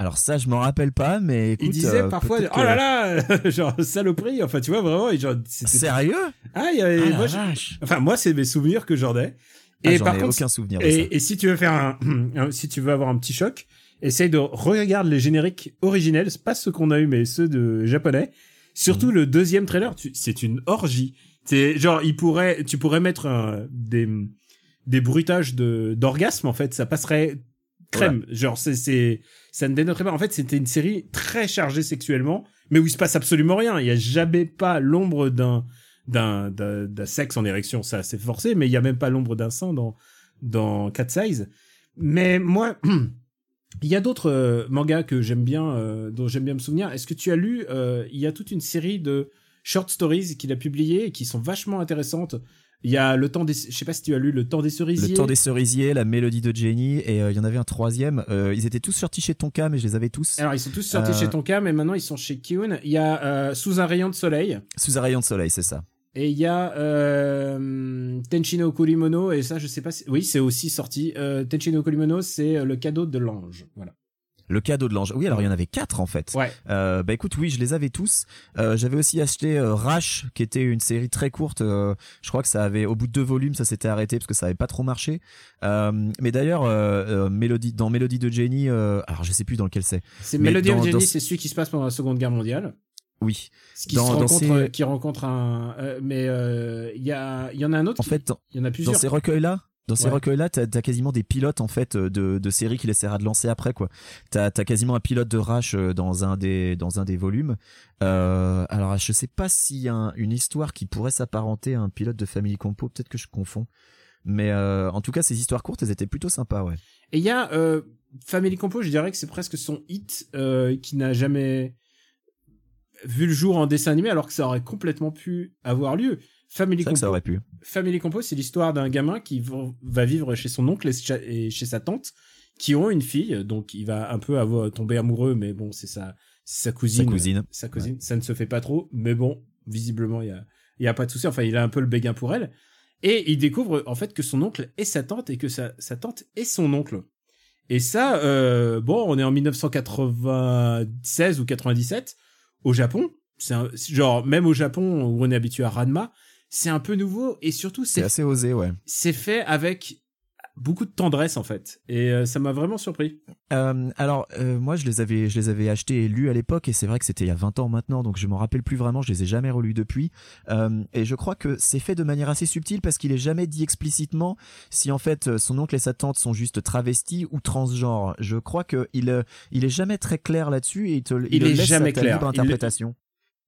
Alors ça, je m'en rappelle pas, mais écoute, il disait euh, parfois oh là là, genre saloperie. Enfin, tu vois vraiment, genre sérieux? Ah, il y avait, ah, moi, enfin moi, c'est mes souvenirs que j'en ai. Ah, et par contre, aucun souvenir. et, et, si tu veux faire un, si tu veux avoir un petit choc, essaye de regarder les génériques originels, pas ceux qu'on a eu, mais ceux de japonais. Surtout mhm. le deuxième trailer, c'est une orgie. C'est genre, il pourrait, tu pourrais mettre des des bruitages de d'orgasme en fait, ça passerait crème. Genre c'est c'est ça ne dénoterait pas. En fait, c'était une série très chargée sexuellement, mais où il se passe absolument rien. Il y a jamais pas l'ombre d'un d'un d'un sexe en érection. Ça c'est forcé, mais il y a même pas l'ombre d'un sein dans dans Cat Size. Mais moi, il y a d'autres euh, mangas que j'aime bien, euh, dont j'aime bien me souvenir. Est-ce que tu as lu euh, Il y a toute une série de short stories qu'il a publiées et qui sont vachement intéressantes. Il y a le temps des, je sais pas si tu as lu le temps des cerisiers. Le temps des cerisiers, la mélodie de Jenny, et euh, il y en avait un troisième. Euh, ils étaient tous sortis chez Tonka, mais je les avais tous Alors ils sont tous sortis Euh, chez Tonka, mais maintenant ils sont chez Kiun. Il y a Sous un rayon de soleil. sous un rayon de soleil, c'est ça. Et il y a euh, Tenchino Kurimono, et ça, je sais pas si... Oui, c'est aussi sorti. Tenchino Kurimono, c'est le cadeau de l'ange. Voilà. Le cadeau de l'ange. Oui, alors il y en avait quatre en fait. Ouais. Euh, bah écoute, oui, je les avais tous. Euh, J'avais aussi acheté euh, Rash, qui était une série très courte. euh, je crois que ça avait, au bout de deux volumes, ça s'était arrêté parce que ça avait pas trop marché. Euh, mais d'ailleurs, Mélodie, dans Mélodie de Jenny, alors je sais plus dans lequel c'est. C'est dans- of Jenny, dans- c'est celui qui se passe pendant la Seconde Guerre mondiale. Oui. Qui Dans- se dans rencontre, ces- qui rencontre un... mais il y, a, y en a un autre. En qui- fait, dans, il y en a dans plusieurs. ces recueils-là. Dans ces Ouais. recueils-là, t'as as quasiment des pilotes en fait euh, de, de séries qu'il essaiera de lancer après quoi. T'as as quasiment un pilote de Rash euh, dans un des dans un des volumes. Euh, alors je sais pas s'il y a un- une histoire qui pourrait s'apparenter à un pilote de Family Compo, peut-être que je confonds. Mais euh, en tout cas, ces histoires courtes, elles étaient plutôt sympas, ouais. Et il y a euh, Family Compo, je dirais que c'est presque son hit euh, qui n'a jamais vu le jour en dessin animé alors que ça aurait complètement pu avoir lieu. Family que ça Compo, aurait pu. Family Compo, c'est l'histoire d'un gamin qui va- vivre chez son oncle et chez sa tante qui ont une fille, donc il va un peu avoir tomber amoureux, mais bon, c'est sa, cousine. Sa cousine. Sa cousine. Ça ne se fait pas trop, mais bon, visiblement, il y a, il y a pas de souci. Enfin, il a un peu le béguin pour elle. Et il découvre, en fait, que son oncle est sa tante et que sa, sa tante est son oncle. Et ça, euh, bon, on est en 1996 ou 97 au Japon. C'est genre, même au Japon où on est habitué à Ranma, c'est un peu nouveau et surtout, C'est assez osé, ouais. c'est fait avec beaucoup de tendresse en fait. Et euh, ça m'a vraiment surpris. Euh, alors euh, moi je les avais je les avais achetés et lus à l'époque et c'est vrai que c'était il y a 20 ans maintenant donc je m'en rappelle plus vraiment je les ai jamais relus depuis Euh, et je crois que c'est fait de manière assez subtile parce qu'il est jamais dit explicitement si en fait euh, son oncle et sa tante sont juste travestis ou transgenres je crois que il euh, il est jamais très clair là-dessus et il te il, Il est laisse jamais clair. libre interprétation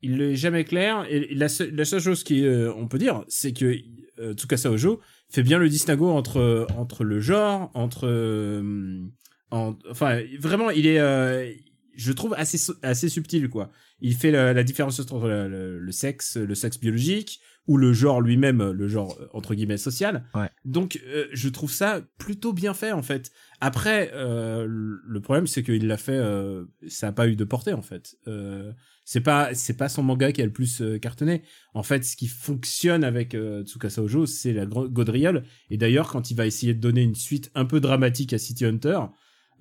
Il n'est jamais clair. Et la, seule- la seule chose qui euh, on peut dire, c'est que euh, Tsukasa Ojo fait bien le distinguo entre entre le genre, entre euh, en- enfin vraiment il est euh, je trouve assez assez subtil quoi. Il fait la, la différence entre le, le- le sexe, le sexe biologique ou le genre lui-même, le genre euh, entre guillemets social. Ouais. Donc euh, je trouve ça plutôt bien fait en fait. Après euh, le problème c'est qu'il l'a fait, euh, ça a pas eu de portée en fait. C'est pas c'est pas son manga qui a le plus euh, cartonné. En fait, ce qui fonctionne avec euh, Tsukasa Ojo, c'est la gaudriole. Et d'ailleurs, quand il va essayer de donner une suite un peu dramatique à City Hunter,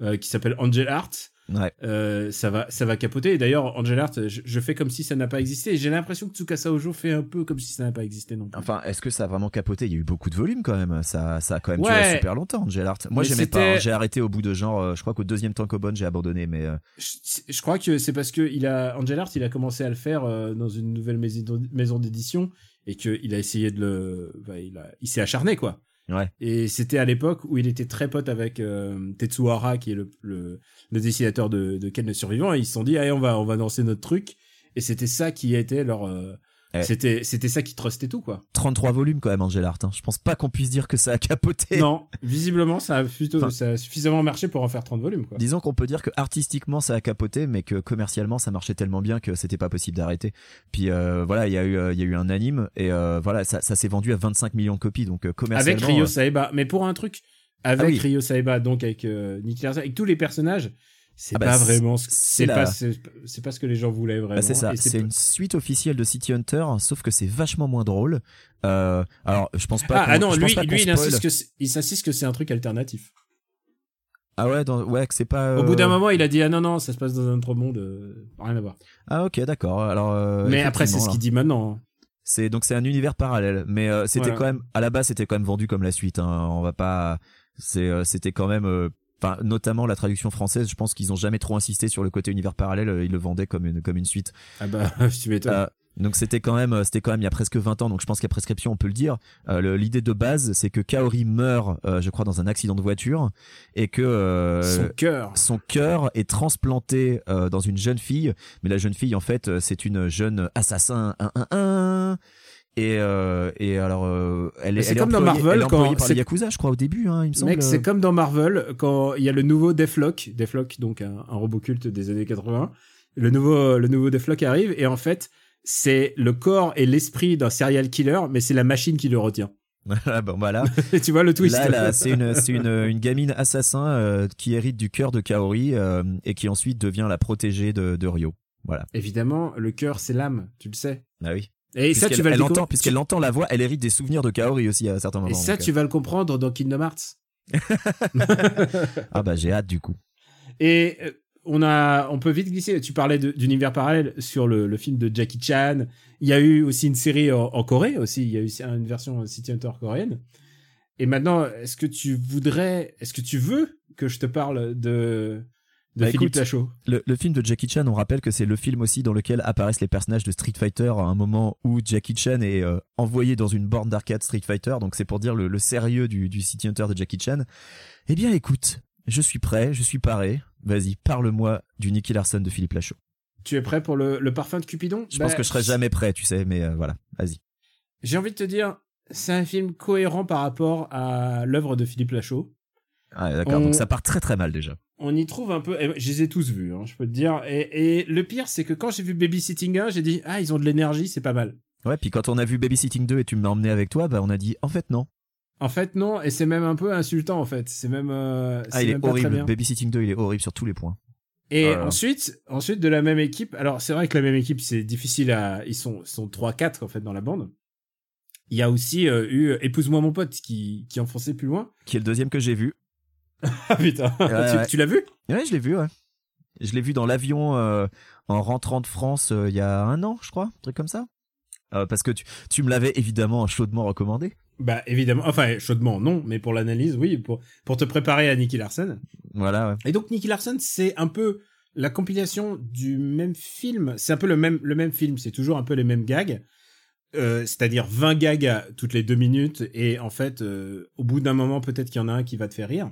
euh, qui s'appelle Angel Heart, ouais euh, ça va ça va capoter. Et d'ailleurs, Angel Heart, je, je fais comme si ça n'a pas existé. J'ai l'impression que Tsukasa Ojo fait un peu comme si ça n'a pas existé non plus. Enfin, est-ce que ça a vraiment capoté? Il y a eu beaucoup de volumes quand même. Ça, ça a quand même Ouais. duré super longtemps, Angel Art. Moi, Mais j'aimais pas. hein. J'ai arrêté au bout de genre, euh, je crois qu'au deuxième tankobon, j'ai abandonné. Mais euh, je, je crois que c'est parce que il a Angel Art, il a commencé à le faire dans une nouvelle maison d'édition et qu'il a essayé de le, bah, il a, il s'est acharné quoi. Et c'était à l'époque où il était très pote avec euh, Tetsuo Hara, qui est le, le, le dessinateur de, de Ken le Survivant, et ils se sont dit, allez, on va, on va lancer notre truc. Et c'était ça qui était leur, euh, Ouais. c'était, c'était ça qui trustait tout, quoi. 33 volumes quand même, Angel Art. hein. Je pense pas qu'on puisse dire que ça a capoté. non, visiblement, ça a plutôt, Enfin- ça a suffisamment marché pour en faire 30 volumes, quoi. Disons qu'on peut dire que artistiquement ça a capoté, mais que commercialement ça marchait tellement bien que c'était pas possible d'arrêter. Puis euh, voilà, il y a eu, euh, il y a eu un anime et euh, voilà, ça, ça s'est vendu à 25 millions de copies, donc euh, commercialement. Avec Ryo euh, Saeba. Mais pour un truc, avec Ah oui. Ryo Saeba, donc avec euh, Nick Larson, avec tous les personnages, c'est Ah bah, pas c'est- vraiment, ce- c'est la- pas, c'est pas ce que les gens voulaient vraiment. bah, c'est ça, c'est pas- une suite officielle de City Hunter, sauf que c'est vachement moins drôle. Euh, alors, je pense pas. Ah, ah non, lui, pas il, spoil. insiste que c'est- il insiste que c'est un truc alternatif. Ah ouais, dans- ouais, que c'est pas. Au bout d'un euh, moment, il a dit ah non non, ça se passe dans un autre monde, euh, rien à voir. Ah ok, d'accord. Alors. euh, Mais après, c'est ce qu'il dit maintenant. hein. C'est donc c'est un univers parallèle, mais c'était Voilà. quand même à la base c'était quand même vendu comme la suite. Hein. On va pas, c'est c'était quand même, enfin notamment la traduction française. Je pense qu'ils ont jamais trop insisté sur le côté univers parallèle. euh, Ils le vendaient comme une comme une suite. Ah bah, tu m'étonnes. Euh, donc c'était quand même, euh, c'était quand même il y a presque 20 ans. Donc je pense qu'à prescription on peut le dire. Euh, L'idée de base c'est que Kaori meurt, euh, je crois dans un accident de voiture et que Son cœur. son cœur est transplanté dans une jeune fille, mais la jeune fille en fait c'est une jeune assassin un, un, un, Et, euh, et alors, euh, elle est, C'est elle est comme dans Marvel, elle est employée quand par c'est- les Yakuza, je crois, au début, hein, il me semble. Mec, c'est comme dans Marvel, quand il y a le nouveau Deathlock, Deathlock, donc un, un robot culte des années 80, le nouveau, le nouveau Deathlock arrive, et en fait, c'est le corps et l'esprit d'un serial killer, mais c'est la machine qui le retient. Ah, bon, voilà. Et tu vois le twist. Là, là, c'est une, c'est une, une gamine assassin euh, qui hérite du cœur de Kaori et qui ensuite devient la protégée de, de Ryo. Voilà. Évidemment, le cœur, c'est l'âme, tu le sais. Ah oui. Et ça, tu vas le elle entend, puisqu'elle entend la voix, elle hérite des souvenirs de Kaori aussi à certains moments. Et ça, donc, tu vas le comprendre dans Kingdom Hearts. euh, Ah bah j'ai hâte du coup. Et euh, on a, on peut vite glisser. Tu parlais d'univers parallèle sur le, le film de Jackie Chan. Il y a eu aussi une série en, en Corée aussi. Il y a eu une version City Hunter coréenne. Et maintenant, est-ce que tu voudrais, est-ce que tu veux que je te parle de de Bah, Philippe écoute, Lachaud Le, le film de Jackie Chan, on rappelle que c'est le film aussi dans lequel apparaissent les personnages de Street Fighter à un moment où Jackie Chan est euh, envoyé dans une borne d'arcade Street Fighter, donc c'est pour dire le, le sérieux du, du City Hunter de Jackie Chan. Eh bien écoute, je suis prêt, je suis paré. Vas-y, parle-moi du Nicky Larson de Philippe Lachaud. Tu es prêt pour le, le parfum de Cupidon? Je Bah, pense que je serai jamais prêt, tu sais, mais euh, voilà, vas-y. J'ai envie de te dire, c'est un film cohérent par rapport à l'œuvre de Philippe Lachaud. Ah, d'accord, On- donc ça part très très mal déjà. On y trouve un peu. et Je les ai tous vus, hein, je peux te dire. Et, et le pire, c'est que quand j'ai vu Babysitting 1, j'ai dit ah ils ont de l'énergie, c'est pas mal. Ouais, puis quand on a vu Babysitting 2 et tu m'as emmené avec toi, bah on a dit en fait non. En fait non, et c'est même un peu insultant en fait. C'est même. euh, Ah, il est même pas très horrible. Babysitting 2, il est horrible sur tous les points. Et ensuite, ensuite de la même équipe. Alors c'est vrai que la même équipe, c'est difficile à. Ils sont sont trois quatre en fait dans la bande. Il y a aussi euh, eu Épouse-moi mon pote qui qui enfonçait plus loin. Qui est le deuxième que j'ai vu. Ah putain, tu, ouais. tu l'as vu? Ouais, je l'ai vu, ouais. Je l'ai vu dans l'avion euh, en rentrant de France euh, il y a un an, je crois, un truc comme ça. Euh, parce que tu, tu me l'avais évidemment chaudement recommandé. Bah évidemment, enfin chaudement non, mais pour l'analyse oui, pour pour te préparer à Nicky Larson. Voilà, ouais. Et donc Nicky Larson, c'est un peu la compilation du même film. C'est un peu le même le même film. C'est toujours un peu les mêmes gags. Euh, c'est-à-dire 20 gags à toutes les deux minutes et en fait euh, au bout d'un moment peut-être qu'il y en a un qui va te faire rire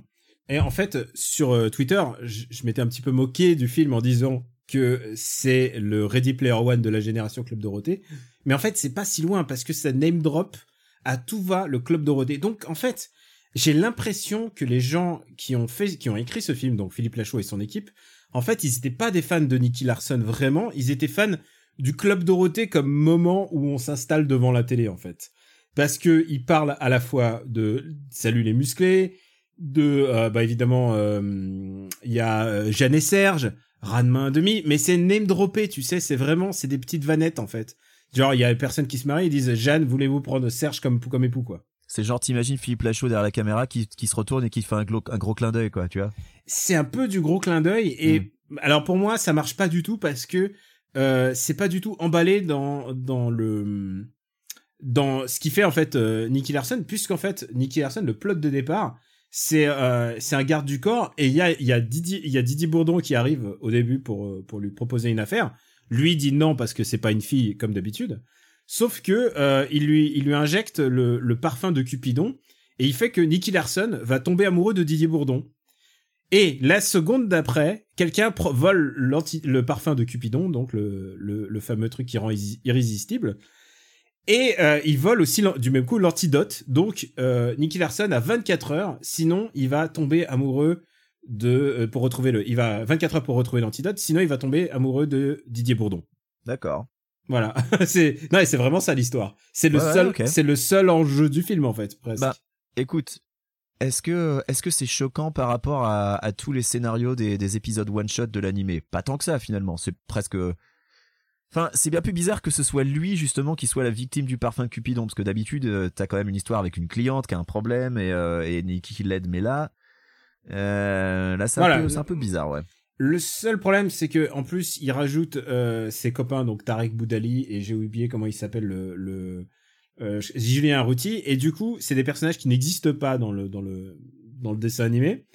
et en fait sur euh, Twitter je, m'étais un petit peu moqué du film en disant que c'est le Ready Player One de la génération Club Dorothée. Mais en fait c'est pas si loin parce que ça name drop à tout va le Club Dorothée. Donc en fait j'ai l'impression que les gens qui ont fait qui ont écrit ce film donc Philippe Lachaud et son équipe en fait ils étaient pas des fans de Nicky Larson vraiment. Ils étaient fans du Club Dorothée comme moment où on s'installe devant la télé en fait. Parce que il parle à la fois de Salut les musclés de euh, bah évidemment euh, il y a euh, Jeanne et Serge Ranmain demi mais c'est name droppé tu sais c'est vraiment c'est des petites vanettes en fait. Genre il y a des personnes qui se marient ils disent Jeanne voulez-vous prendre Serge comme comme époux quoi? C'est genre, t'imagines Philippe Lachaud derrière la caméra qui, qui se retourne et qui fait un, glo- un gros clin d'œil, quoi, tu vois? c'est un peu du gros clin d'œil et alors pour moi ça marche pas du tout parce que euh, c'est pas du tout emballé dans dans le dans ce qui fait en fait Nicky Larson puisqu'en fait Nicky Larson le plot de départ c'est euh, c'est un garde du corps et il y a il y a Bourdon qui arrive au début pour euh, pour lui proposer une affaire. Lui dit non parce que c'est pas une fille comme d'habitude. Sauf que euh, il lui injecte le parfum de Cupidon et il fait que Nicky Larson va tomber amoureux de Didier Bourdon. Et la seconde d'après, quelqu'un vole le parfum de Cupidon, donc le, fameux truc qui rend irrésistible. Et euh, il vole aussi du même coup l'antidote. Donc euh, Nicky Larson a 24 heures, sinon il va tomber amoureux de euh, pour retrouver le. Il va 24 heures pour retrouver l'antidote, sinon il va tomber amoureux de Didier Bourdon. D'accord. Voilà, c'est non, et c'est vraiment ça l'histoire. C'est le Ouais, seul, c'est le seul enjeu du film en fait, presque. Bah, Écoute, est-ce que est-ce que c'est choquant par rapport à, à tous les scénarios des, des épisodes one shot de l'animé? Pas tant que ça finalement. C'est presque. Enfin, c'est bien plus bizarre que ce soit lui justement qui soit la victime du parfum Cupidon, parce que d'habitude euh, t'as quand même une histoire avec une cliente qui a un problème et euh, et qui l'aide, mais là, euh, là c'est un, peu- c'est un peu bizarre, ouais. Le seul problème, c'est que en plus, il rajoute ses copains, donc Tarek Boudali et j'ai oublié comment il s'appelle le, le Julien Arrouti, et du coup, c'est des personnages qui n'existent pas dans le dans le dans le dessin animé.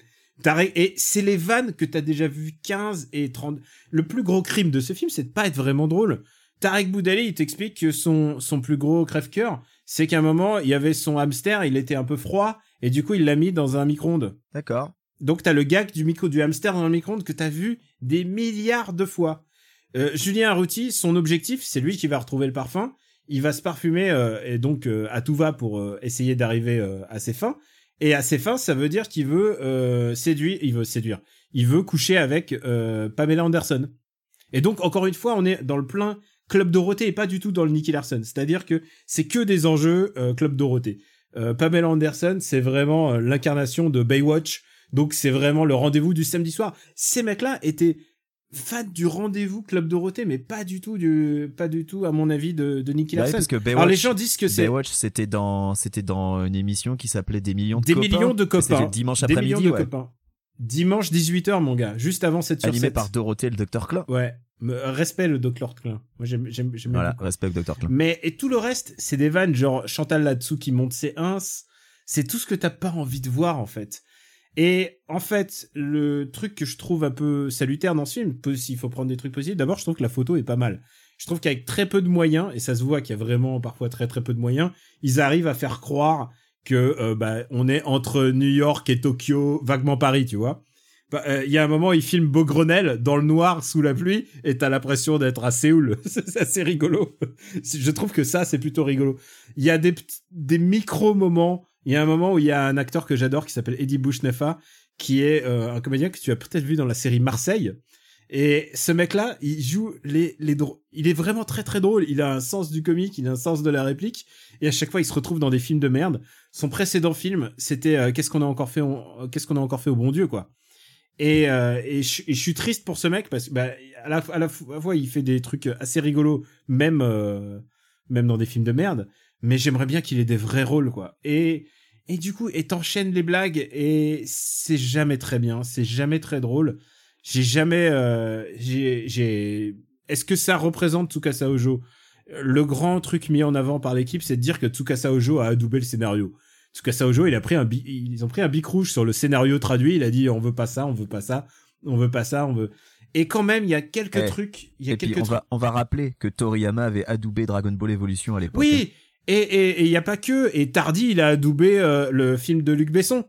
Tarek et c'est les vannes que t'as déjà vu 15 et 30. Le plus gros crime de ce film, c'est de pas être vraiment drôle. Tarek Boudali, il t'explique que son son plus gros crève-cœur, c'est qu'à un moment, il y avait son hamster, il était un peu froid, et du coup, il l'a mis dans un micro-ondes. D'accord. Donc t'as le gag du micro du hamster dans le micro-ondes que t'as vu des milliards de fois. Euh, Julien Arrouti, son objectif, c'est lui qui va retrouver le parfum. il va se parfumer euh, et donc euh, à tout va pour euh, essayer d'arriver euh, à ses fins. Et à ses fins, ça veut dire qu'il veut euh, séduire, il veut séduire, il veut coucher avec euh, Pamela Anderson. Et donc encore une fois, on est dans le plein Club Dorothée et pas du tout dans le Nicky Larson. C'est-à-dire que c'est que des enjeux euh, Club Dorothée. Pamela Anderson, c'est vraiment l'incarnation de Baywatch. Donc c'est vraiment le rendez-vous du samedi soir. Ces mecs-là étaient fans du rendez-vous Club Dorothée, mais pas du tout du, pas du tout à mon avis de, de Nicky Bah Larson. parce que Alors les Baywatch, gens disent que c'est Baywatch, c'était dans, c'était dans une émission qui s'appelait Des millions de des copains. millions de C'était copains, le dimanche des millions après-midi, de ouais. copains. Dimanche 18h mon gars, juste avant cette Animé 7. par Dorothée et le Dr Klein. Ouais, respect le Dr Klein. Moi j'aime j'aime j'aime Voilà, beaucoup. respect Dr Klein. Mais et tout le reste, c'est des vannes genre Chantal là-dessous qui monte ses ins. C'est tout ce que t'as pas envie de voir en fait. Et en fait, le truc que je trouve un peu salutaire dans ce film, s'il faut prendre des trucs positifs, d'abord je trouve que la photo est pas mal. Je trouve qu'avec très peu de moyens, et ça se voit qu'il y a vraiment parfois très très peu de moyens, ils arrivent à faire croire que euh, bah, on est entre New York et Tokyo, vaguement Paris, tu vois. Bah, euh, Il y a un moment, il filme Beaugrenelle dans le noir sous la pluie et t'as l'impression d'être à Séoul. c'est assez rigolo. Je trouve que ça, c'est plutôt rigolo. Il y a des, des micro-moments. Il y a un moment où il y a un acteur que j'adore qui s'appelle Eddie Bouchnefa, qui est euh, un comédien que tu as peut-être vu dans la série Marseille. Et ce mec-là, il joue les, les. Il est vraiment très très drôle. Il a un sens du comique, il a un sens de la réplique. Et à chaque fois, il se retrouve dans des films de merde. Son précédent film, c'était euh, Qu'est-ce qu'on a encore fait Qu'est-ce qu'on a encore fait au bon Dieu, quoi. Et, euh, et, je, suis triste pour ce mec parce que bah, à, la, fois il fait des trucs assez rigolos, même dans des films de merde. Mais j'aimerais bien qu'il ait des vrais rôles, quoi. Et et du coup, et t'enchaînes les blagues et c'est jamais très bien, c'est jamais très drôle. J'ai jamais, euh, j'ai, j'ai. Est-ce que ça représente Tsukasa Ojo Le grand truc mis en avant par l'équipe, c'est de dire que Tsukasa Ojo a adoubé le scénario. Tsukasa Ojo, il a pris un, bi- ils ont pris un bic rouge sur le scénario traduit. Il a dit, on veut pas ça, on veut pas ça, on veut pas ça, on veut. Et quand même, il y a quelques Eh, trucs. Il y a Et puis, quelques on trucs. va, on va rappeler que Toriyama avait adoubé Dragon Ball Evolution à l'époque. Oui, et il y a pas que. Et Tardy, il a adoubé euh, le film de Luc Besson.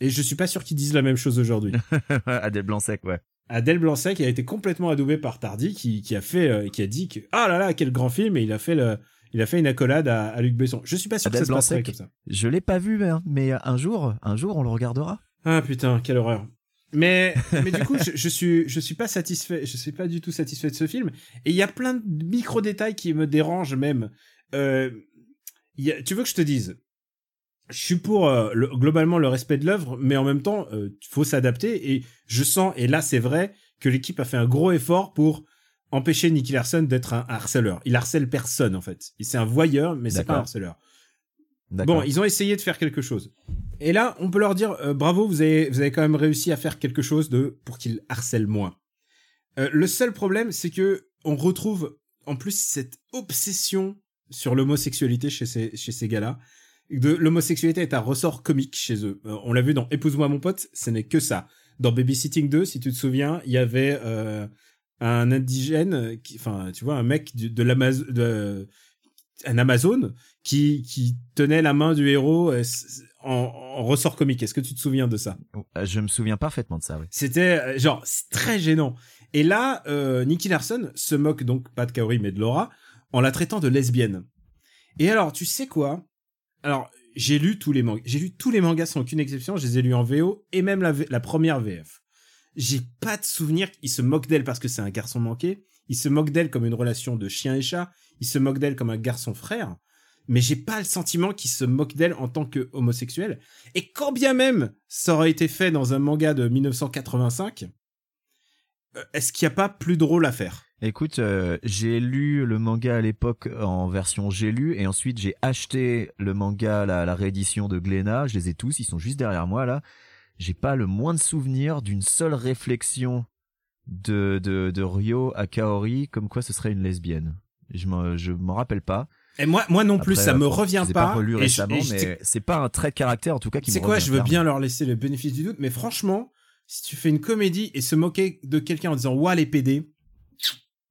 Et je suis pas sûr qu'ils disent la même chose aujourd'hui. Adèle Blanc-Sec, ouais. Adèle Blanc-Sec a été complètement adoubé par Tardy, qui, qui a fait, euh, qui a dit que ah là là quel grand film et il a fait le, il a fait une accolade à, à Luc Besson. Je suis pas sûr Adèle que ça se passerait comme ça. Je l'ai pas vu, mais, hein, mais un jour, un jour, on le regardera. Ah putain, quelle horreur. Mais, mais du coup, je, je suis, je suis pas satisfait, je suis pas du tout satisfait de ce film. Et il y a plein de micro-détails qui me dérangent même. Euh, a- tu veux que je te dise? Je suis pour euh, le- globalement le respect de l'œuvre, mais en même temps, il faut s'adapter. Et je sens, et là c'est vrai, que l'équipe a fait un gros effort pour empêcher Nicky Larson d'être un harceleur. Il harcèle personne en fait. C'est un voyeur, mais c'est pas un harceleur. Bon, ils ont essayé de faire quelque chose. Et là, on peut leur dire euh, bravo, vous avez, vous avez quand même réussi à faire quelque chose de pour qu'ils harcèlent moins. Euh, le seul problème, c'est que on retrouve en plus cette obsession sur l'homosexualité chez ces, chez ces gars-là. L'homosexualité est un ressort comique chez eux. Euh, on l'a vu dans Épouse-moi mon pote, ce n'est que ça. Dans Babysitting 2, si tu te souviens, il y avait euh, un indigène, enfin, tu vois, un mec du- de l'Amazon, un Amazon qui, qui tenait la main du héros euh, en, en ressort comique. Est-ce que tu te souviens de ça? Je me souviens parfaitement de ça, oui. C'était genre très gênant. Et là, euh, Nicky Larson se moque donc pas de Kaori mais de Laura en la traitant de lesbienne. Et alors, tu sais quoi? Alors, j'ai lu tous les mangas. J'ai lu tous les mangas sans aucune exception. Je les ai lus en VO et même la, première VF. J'ai pas de souvenir qu'il se moque d'elle parce que c'est un garçon manqué. Il se moque d'elle comme une relation de chien et chat. Il se moque d'elle comme un garçon frère. Mais j'ai pas le sentiment qu'il se moque d'elle en tant que homosexuel. Et quand bien même ça aurait été fait dans un manga de 1985, euh, est-ce qu'il n'y a pas plus drôle à faire? Écoute, euh, j'ai lu le manga à l'époque en version j'ai lu et ensuite j'ai acheté le manga, la, la réédition de Glénat. Je les ai tous, ils sont juste derrière moi là. J'ai pas le moins de souvenir d'une seule réflexion de, de, de Ryo à Kaori comme quoi ce serait une lesbienne. Je m'en, je m'en rappelle pas. Et moi, moi non plus, Après, ça me revient je pas. pas relu récemment, je- mais c'est pas un trait de caractère en tout cas qui me C'est quoi Je veux bien leur laisser le bénéfice du doute, mais franchement, si tu fais une comédie et se moquer de quelqu'un en disant ouah les PD,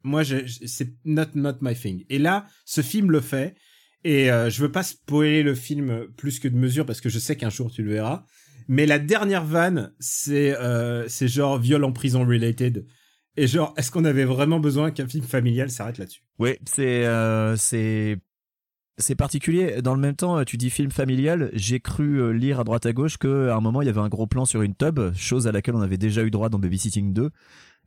moi c'est not not my thing. Et là, ce film le fait. Et euh, je veux pas spoiler le film plus que de mesure parce que je sais qu'un jour tu le verras. Mais la dernière vanne, c'est euh, c'est genre viol en prison related. Et genre, est-ce qu'on avait vraiment besoin qu'un film familial s'arrête là-dessus? Oui, c'est euh, c'est c'est particulier. Dans le même temps, tu dis film familial. J'ai cru euh, lire à droite à gauche qu'à un moment il y avait un gros plan sur une tub, chose à laquelle on avait déjà eu droit dans Babysitting 2.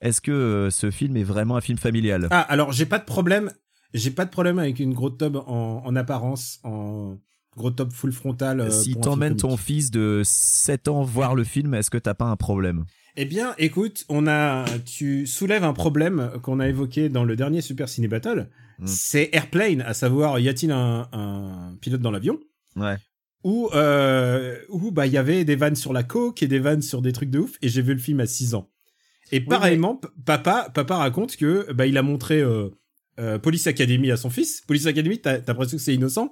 Est-ce que euh, ce film est vraiment un film familial? Ah, alors j'ai pas de problème. J'ai pas de problème avec une grosse tub en, en apparence, en gros top full frontal. euh, Si t'emmènes ton fils de 7 ans voir le film, est-ce que t'as pas un problème? Eh bien, écoute, on a, tu soulèves un problème qu'on a évoqué dans le dernier Super Ciné Battle. Mm. C'est Airplane, à savoir, y a-t-il un, un pilote dans l'avion? Ouais. où euh, où bah il y avait des vannes sur la coke et des vannes sur des trucs de ouf et j'ai vu le film à 6 ans. Et pareillement, papa papa raconte que bah il a montré euh, euh, Police Academy à son fils. Police Academy, t'as t'as l'impression que c'est innocent.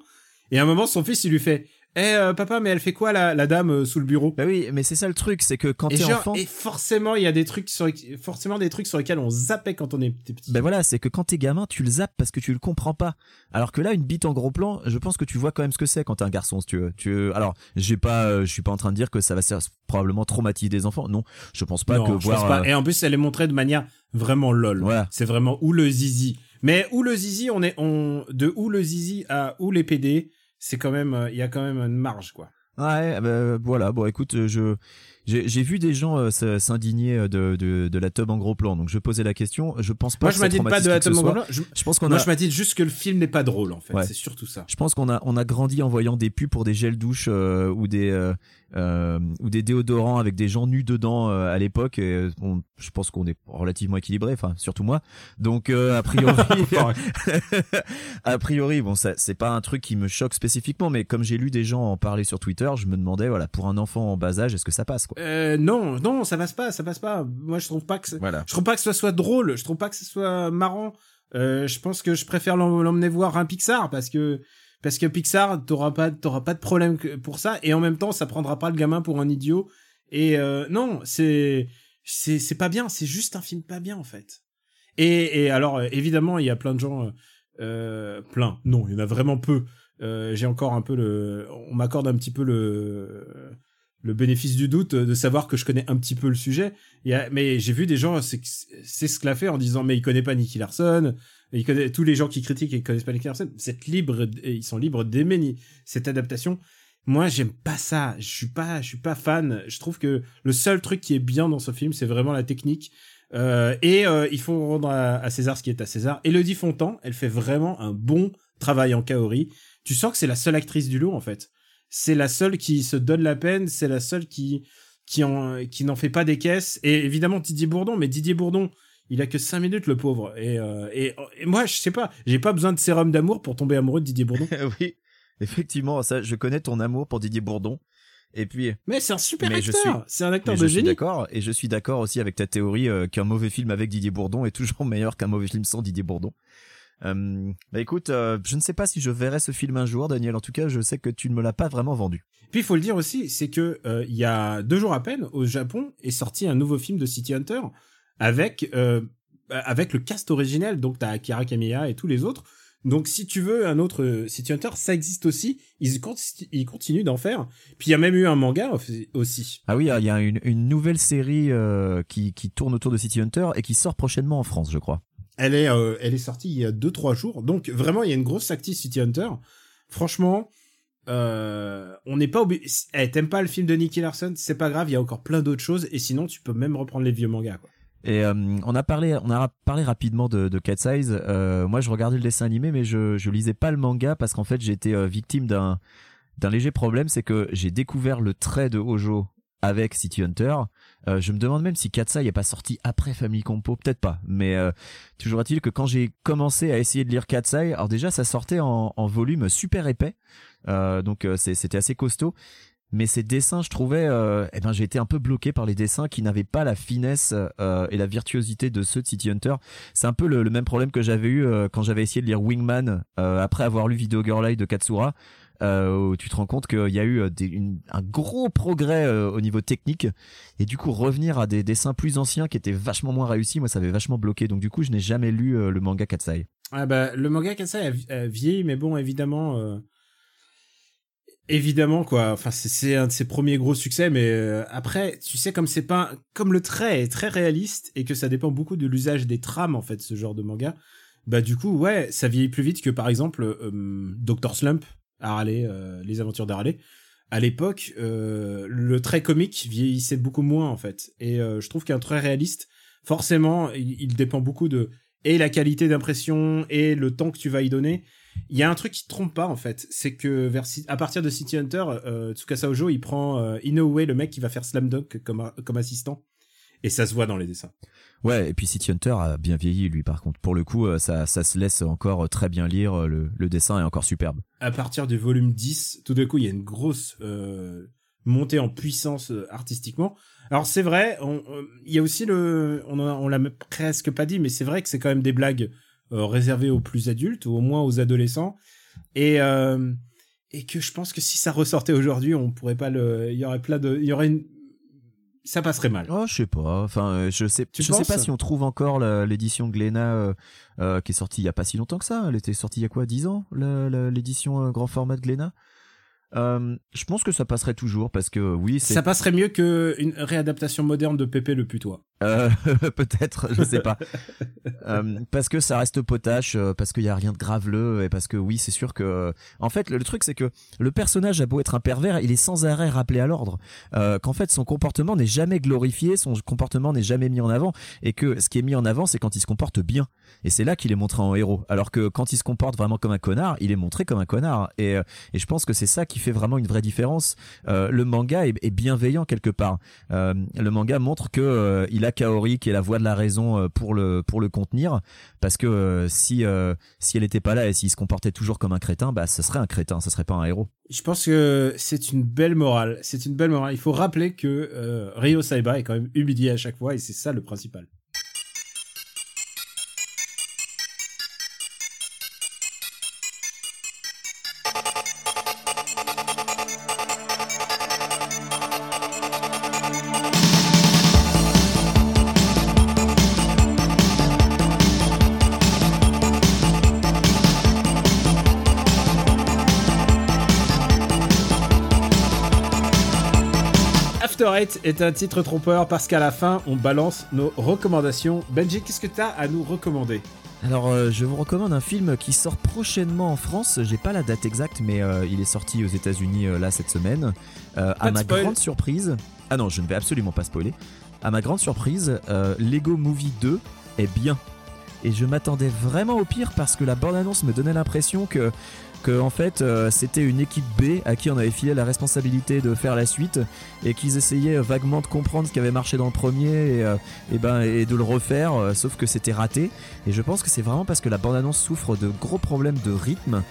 Et à un moment, son fils il lui fait "Eh euh, papa, mais elle fait quoi la, la dame euh, sous le bureau? Bah oui, mais c'est ça le truc, c'est que quand t'es enfant, et forcément, il y a des trucs sur forcément des trucs sur lesquels on zappait quand on était petit. ben voilà, c'est que quand t'es gamin, tu le zappes parce que tu le comprends pas. Alors que là, une bite en gros plan, je pense que tu vois quand même ce que c'est quand t'es un garçon, si tu veux. Tu, alors, j'ai pas, euh, je suis pas en train de dire que ça va ser- probablement traumatiser des enfants. Non, je pense pas non, que je voir. pense pas. euh, Et en plus, elle est montrée de manière vraiment lol. Voilà. C'est vraiment ou le zizi. Mais où le zizi, on est on de où le zizi à où les PD, c'est quand même euh, il y a quand même une marge quoi. Ouais, bah, voilà. Bon, écoute, euh, je j'ai vu des gens euh, s'indigner euh, de, de de la tub en gros plan, donc je posais la question. Je pense pas. Moi, que je m'indigne pas de la ce Tom soit. Gobelin. Je, Je pense qu'on moi, a. je m'indigne juste que le film n'est pas drôle en fait. Ouais. C'est surtout ça. Je pense qu'on a on a grandi en voyant des pubs pour des gels douche euh, ou des euh, euh, ou des déodorants avec des gens nus dedans euh, à l'époque. je pense qu'on est relativement équilibré, enfin surtout moi. Donc euh, a priori, a priori, bon ça c'est pas un truc qui me choque spécifiquement, mais comme j'ai lu des gens en parler sur Twitter, je me demandais voilà pour un enfant en bas âge, est-ce que ça passe quoi Euh, non, non, ça passe pas, ça passe pas. Moi, je trouve pas que Voilà. je trouve pas que ce soit drôle, je trouve pas que ce soit marrant. Euh, je pense que je préfère l'em- l'emmener voir un Pixar parce que parce que Pixar t'auras pas t'auras pas de problème pour ça et en même temps ça prendra pas le gamin pour un idiot et euh, non c'est c'est c'est pas bien c'est juste un film pas bien en fait et et alors euh, évidemment il y a plein de gens euh, euh, plein non il y en a vraiment peu Euh, j'ai encore un peu le on m'accorde un petit peu le le bénéfice du doute de savoir que je connais un petit peu le sujet. Mais j'ai vu des gens s'esclaffer en disant mais il connaît pas Nicky Larson, il connaît tous les gens qui critiquent et connaissent pas Nicky Larson. C'est libre, ils sont libres d'aimer cette adaptation. Moi, j'aime pas ça. Je suis pas, je suis pas fan. Je trouve que le seul truc qui est bien dans ce film, c'est vraiment la technique. Euh, et euh, il faut rendre à, à César ce qui est à César. Elodie Fontan, elle fait vraiment un bon travail en Kaori. Tu sens que c'est la seule actrice du lot en fait c'est la seule qui se donne la peine, c'est la seule qui qui en qui n'en fait pas des caisses. Et évidemment Didier Bourdon, mais Didier Bourdon, il a que cinq minutes le pauvre. Et euh, et, et moi je sais pas, j'ai pas besoin de sérum d'amour pour tomber amoureux de Didier Bourdon. oui, effectivement, ça, je connais ton amour pour Didier Bourdon. Et puis, Mais c'est un super Mais acteur, suis- c'est un acteur mais de je suis génie. d'accord, et je suis d'accord aussi avec ta théorie euh, qu'un mauvais film avec Didier Bourdon est toujours meilleur qu'un mauvais film sans Didier Bourdon. Euh, bah écoute, euh, je ne sais pas si je verrai ce film un jour, Daniel. En tout cas, je sais que tu ne me l'as pas vraiment vendu. Puis il faut le dire aussi, c'est que euh, il y a deux jours à peine au Japon est sorti un nouveau film de City Hunter avec avec le cast originel, donc t'as Akira Kamiya et tous les autres. Donc si tu veux un autre City Hunter, ça existe aussi. Ils, ils continuent d'en faire. Puis il y a même eu un manga aussi- aussi. Ah oui, il y a une, une nouvelle série euh, qui, qui tourne autour de City Hunter et qui sort prochainement en France, je crois. Elle est euh, elle est sortie il y a deux trois jours. Donc vraiment il y a une grosse active City Hunter. Franchement. Euh, on n'est pas obligé. Eh, t'aimes pas le film de Nicky Larson, c'est pas grave, il y a encore plein d'autres choses et sinon tu peux même reprendre les vieux mangas. Et euh, on a parlé, on a parlé rapidement de, Cat Size. Moi, je regardais le dessin animé, mais je, je lisais pas le manga parce qu'en fait, j'étais victime d'un d'un léger problème, c'est que j'ai découvert le trait de Hojo avec City Hunter. Euh, je me demande même si Katsai est pas sorti après Family Compo, peut-être pas. Mais euh, toujours est-il que quand j'ai commencé à essayer de lire Katsai, alors déjà ça sortait en, volume super épais, euh, donc euh, c'était assez costaud. Mais ces dessins, je trouvais, eh ben j'ai été un peu bloqué par les dessins qui n'avaient pas la finesse et la virtuosité de ceux de City Hunter. C'est un peu le, le même problème que j'avais eu quand j'avais essayé de lire Wingman après avoir lu Video Girl Eye de Katsura. Euh, où tu te rends compte qu'il y a eu euh, un gros progrès euh, au niveau technique et du coup revenir à des dessins plus anciens qui étaient vachement moins réussis moi ça avait vachement bloqué donc du coup je n'ai jamais lu euh, le manga Katsai Ah bah, le manga Kansai a, vi- a vieilli, mais bon, évidemment, euh, évidemment quoi. Enfin, c'est- un de ses premiers gros succès, mais euh, après, tu sais, comme c'est pas, comme le trait est très réaliste et que ça dépend beaucoup de l'usage des trames en fait, ce genre de manga. bah du coup, ouais, ça vieillit plus vite que par exemple euh, Dr Slump, Harley, euh, les aventures d'Harley. À l'époque, euh, le trait comique vieillissait beaucoup moins en fait, et euh, je trouve qu'un trait réaliste, forcément, il, dépend beaucoup de et la qualité d'impression et le temps que tu vas y donner. Il y a un truc qui te trompe pas en fait, c'est que vers à partir de City Hunter, Tsukasa Ojo il prend Inoue, le mec qui va faire Slam Dunk comme comme assistant, et ça se voit dans les dessins. Ouais, et puis City Hunter a bien vieilli lui par contre. Pour le coup, euh, ça, ça se laisse encore très bien lire. euh, Le, le dessin est encore superbe. à partir du volume 10, tout d'un coup, il y a une grosse euh, montée en puissance euh, artistiquement. Alors c'est vrai, on- il y a aussi le, on, on l'a presque pas dit, mais c'est vrai que c'est quand même des blagues euh, réservées aux plus adultes ou au moins aux adolescents, et euh, et que je pense que si ça ressortait aujourd'hui, on pourrait pas le, il y aurait plein de, il y aurait une, ça passerait mal. Oh, je sais pas. Enfin, euh, je sais, Tu je sais pas si on trouve encore l'édition Glénat euh, euh, qui est sortie il y a pas si longtemps que ça. Elle était sortie il y a quoi, 10 ans, l'édition grand format de Glénat? Euh, je pense que ça passerait toujours parce que oui, c'est Ça passerait mieux que une réadaptation moderne de Pépé le putois. Euh, peut-être, je sais pas. Euh, parce que ça reste potache, euh, parce qu'il y a rien de graveleux et parce que oui, c'est sûr que en fait le, le truc c'est que le personnage a beau être un pervers, il est sans arrêt rappelé à l'ordre. Euh, qu'en fait son comportement n'est jamais glorifié, son comportement n'est jamais mis en avant et que ce qui est mis en avant c'est quand il se comporte bien. Et c'est là qu'il est montré en héros. Alors que quand il se comporte vraiment comme un connard, il est montré comme un connard. Et, euh, et je pense que c'est ça qui fait vraiment une vraie différence. Euh, le manga est, bienveillant quelque part. Euh, le manga montre que euh, il a Kaori qui est la voix de la raison pour le pour le contenir parce que si si elle était pas là et s'il se comportait toujours comme un crétin bah ce serait un crétin ce serait pas un héros Je pense que c'est une belle morale. C'est une belle morale. Il faut rappeler que Ryo Saiba est quand même humilié à chaque fois et c'est ça le principal. Eight est un titre trompeur parce qu'à la fin, on balance nos recommandations. Benji, qu'est-ce que t'as à nous recommander? Alors euh, je vous recommande un film qui sort prochainement en France. J'ai pas la date exacte mais euh, il est sorti aux États-Unis euh, là cette semaine. À ma spoil. grande surprise ah non je ne vais absolument pas spoiler. À ma grande surprise Lego Movie 2 est bien. Et je m'attendais vraiment au pire parce que la bande-annonce me donnait l'impression que en fait euh, c'était une équipe B à qui on avait filé la responsabilité de faire la suite et qu'ils essayaient vaguement de comprendre ce qui avait marché dans le premier et, euh, ben de le refaire euh, sauf que c'était raté. Et je pense que c'est vraiment parce que la bande-annonce souffre de gros problèmes de rythme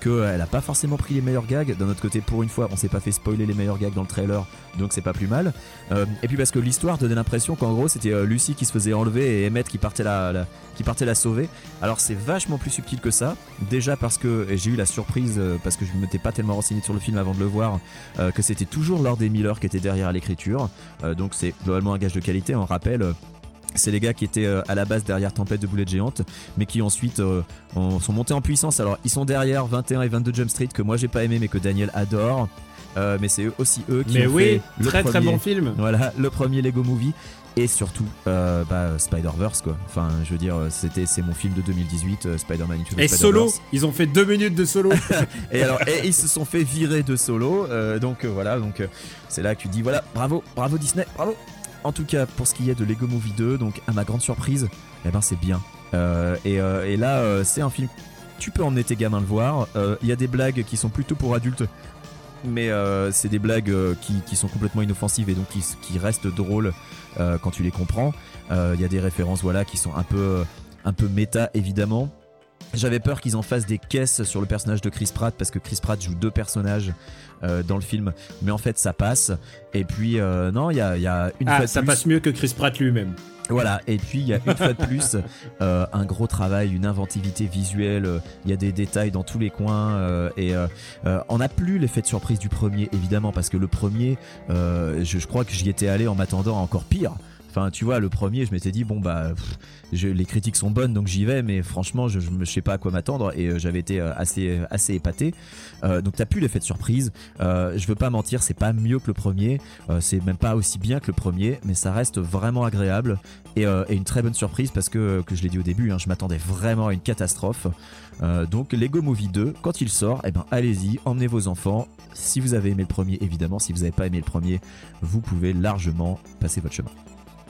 qu'elle a pas forcément pris les meilleurs gags. D'un autre côté pour une fois on s'est pas fait spoiler les meilleurs gags dans le trailer donc c'est pas plus mal. Et puis parce que l'histoire donnait l'impression qu'en gros c'était Lucie qui se faisait enlever et Emmett qui partait la, qui partait la sauver. Alors c'est vachement plus subtil que ça. Déjà parce que j'ai eu la surprise euh, parce que je ne m'étais pas tellement renseigné sur le film avant de le voir euh, que c'était toujours Lord et Miller qui était derrière à l'écriture Euh, donc c'est globalement un gage de qualité on rappelle c'est les gars qui étaient à la base derrière Tempête de boulettes géantes, mais qui ensuite euh, ont- sont montés en puissance. Alors ils sont derrière 21 et 22 Jump Street que moi j'ai pas aimé, mais que Daniel adore. Euh, mais c'est eux- aussi eux qui Mais ont oui, fait le très très premier- bon film. Voilà, le premier Lego Movie et surtout euh, bah, Spider-Verse quoi. Enfin, je veux dire, c'était c'est mon film de 2018, euh, Spider-Man Into the Et solo, ils ont fait deux minutes de solo. Et alors, et ils se sont fait virer de solo. euh, donc euh, voilà, donc euh, c'est là que tu dis voilà, bravo, bravo Disney, bravo. En tout cas, pour ce qui est de Lego Movie 2, donc à ma grande surprise, eh ben c'est bien. Euh, et, euh, et là, euh, c'est un film. Tu peux emmener tes gamins le voir. Euh, Il y a des blagues qui sont plutôt pour adultes. Mais euh, c'est des blagues euh, qui, qui sont complètement inoffensives et donc qui, qui restent drôles euh, quand tu les comprends. Il y a des références voilà qui sont un peu un peu méta évidemment. J'avais peur qu'ils en fassent des caisses sur le personnage de Chris Pratt parce que Chris Pratt joue deux personnages euh, dans le film, mais en fait ça passe. Et puis euh, non, il y a, y a une fois Ah, de ça plus- passe mieux que Chris Pratt lui-même. voilà, et puis il y a une fois de plus euh, un gros travail, une inventivité visuelle, euh, il y a des détails dans tous les coins euh, et euh, euh, on n'a plus l'effet de surprise du premier évidemment parce que le premier, euh, je, je crois que j'y étais allé en m'attendant à encore pire. Enfin, tu vois, le premier, je m'étais dit bon bah, les critiques sont bonnes donc j'y vais, mais franchement, je, je sais pas à quoi m'attendre et euh, j'avais été euh, assez épaté. Euh, donc t'as plus l'effet de surprise. Je veux pas mentir, c'est pas mieux que le premier, c'est même pas aussi bien que le premier, mais ça reste vraiment agréable et, une très bonne surprise parce que que je l'ai dit au début, hein, je m'attendais vraiment à une catastrophe. Donc Lego Movie 2, quand il sort, eh ben allez-y, emmenez vos enfants. Si vous avez aimé le premier, évidemment, si vous n'avez pas aimé le premier, vous pouvez largement passer votre chemin.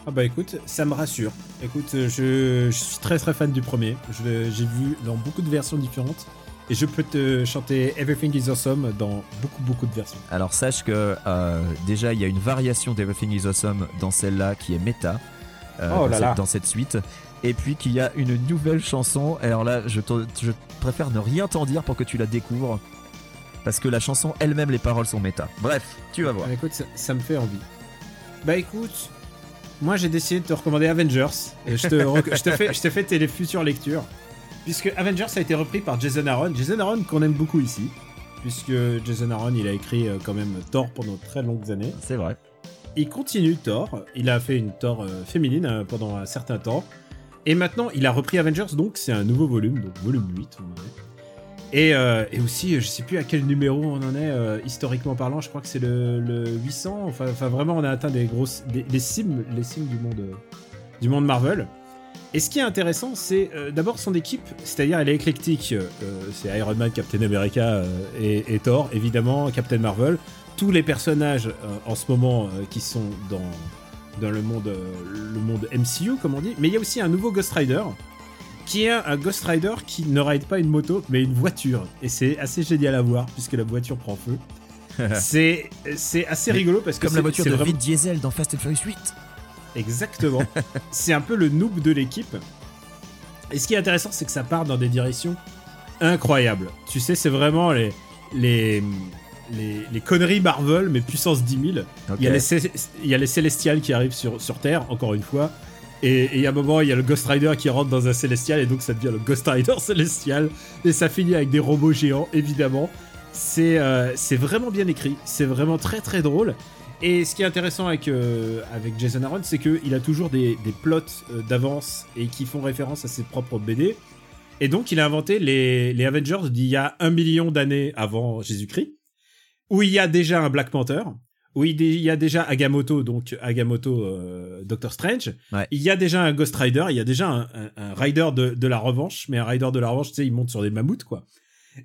Ah bah écoute, ça me rassure. Écoute, euh, je, je suis très très fan du premier. Je l'ai- J'ai vu dans beaucoup de versions différentes. Et je peux te chanter Everything is Awesome dans beaucoup beaucoup de versions. Alors sache que euh, déjà il y a une variation d'Everything is Awesome dans celle-là qui est méta euh, Oh dans, là cette, là. dans cette suite. Et puis qu'il y a une nouvelle chanson. Alors là, je, préfère ne rien t'en dire pour que tu la découvres. Parce que la chanson elle-même, les paroles sont méta. Bref, tu vas voir. Ah, écoute, ça, ça me fait envie. Bah écoute, moi j'ai décidé de te recommander Avengers. Et je te, je te fais, je te fais tes futures lectures. Puisque Avengers a été repris par Jason Aaron. Jason Aaron qu'on aime beaucoup ici. Puisque Jason Aaron, il a écrit euh, quand même Thor pendant de très longues années. C'est vrai. Il continue Thor. Il a fait une Thor euh, féminine euh, pendant un certain temps. Et maintenant, il a repris Avengers, donc c'est un nouveau volume, donc volume 8. on. Et, euh, et aussi, je sais plus à quel numéro on en est, euh, historiquement parlant, je crois que c'est le, le 800. Enfin, vraiment, on a atteint des grosses. Des, cimes, les cimes du monde, du monde Marvel. Et ce qui est intéressant, c'est euh, d'abord son équipe, c'est-à-dire elle est éclectique. c'est Iron Man, Captain America et, et Thor, évidemment, Captain Marvel. Tous les personnages en ce moment qui sont dans, dans le, monde, le monde MCU, comme on dit. Mais il y a aussi un nouveau Ghost Rider, qui est un Ghost Rider qui ne ride pas une moto, mais une voiture. Et c'est assez génial à voir, puisque la voiture prend feu. c'est c'est assez Mais rigolo parce que Comme la voiture de vraiment- Vin Diesel dans Fast and Furious 8. Exactement. c'est un peu le noob de l'équipe. Et ce qui est intéressant, c'est que ça part dans des directions incroyables. Tu sais, c'est vraiment les, les, les, les conneries Marvel, mais puissance 10 000. Il, y a les, il y a les Célestials qui arrivent sur, sur Terre, encore une fois. Et, il y a un moment, il y a le Ghost Rider qui rentre dans un Célestial, et donc ça devient le Ghost Rider Célestial. Et ça finit avec des robots géants, évidemment. C'est euh, vraiment bien écrit, c'est vraiment très très drôle. Et ce qui est intéressant avec, euh, avec Jason Aaron, c'est qu'il a toujours des, des plots euh, d'avance et qui font référence à ses propres BD. Et donc, il a inventé les, les Avengers d'il y a un million d'années avant Jésus-Christ, où il y a déjà un Black Panther, où il y a déjà Agamotto, donc Agamotto euh, Doctor Strange. Ouais. Il y a déjà un Ghost Rider, il y a déjà un, un, un Rider de, de la revanche, mais un Rider de la revanche, tu sais, il monte sur des mammouths, quoi.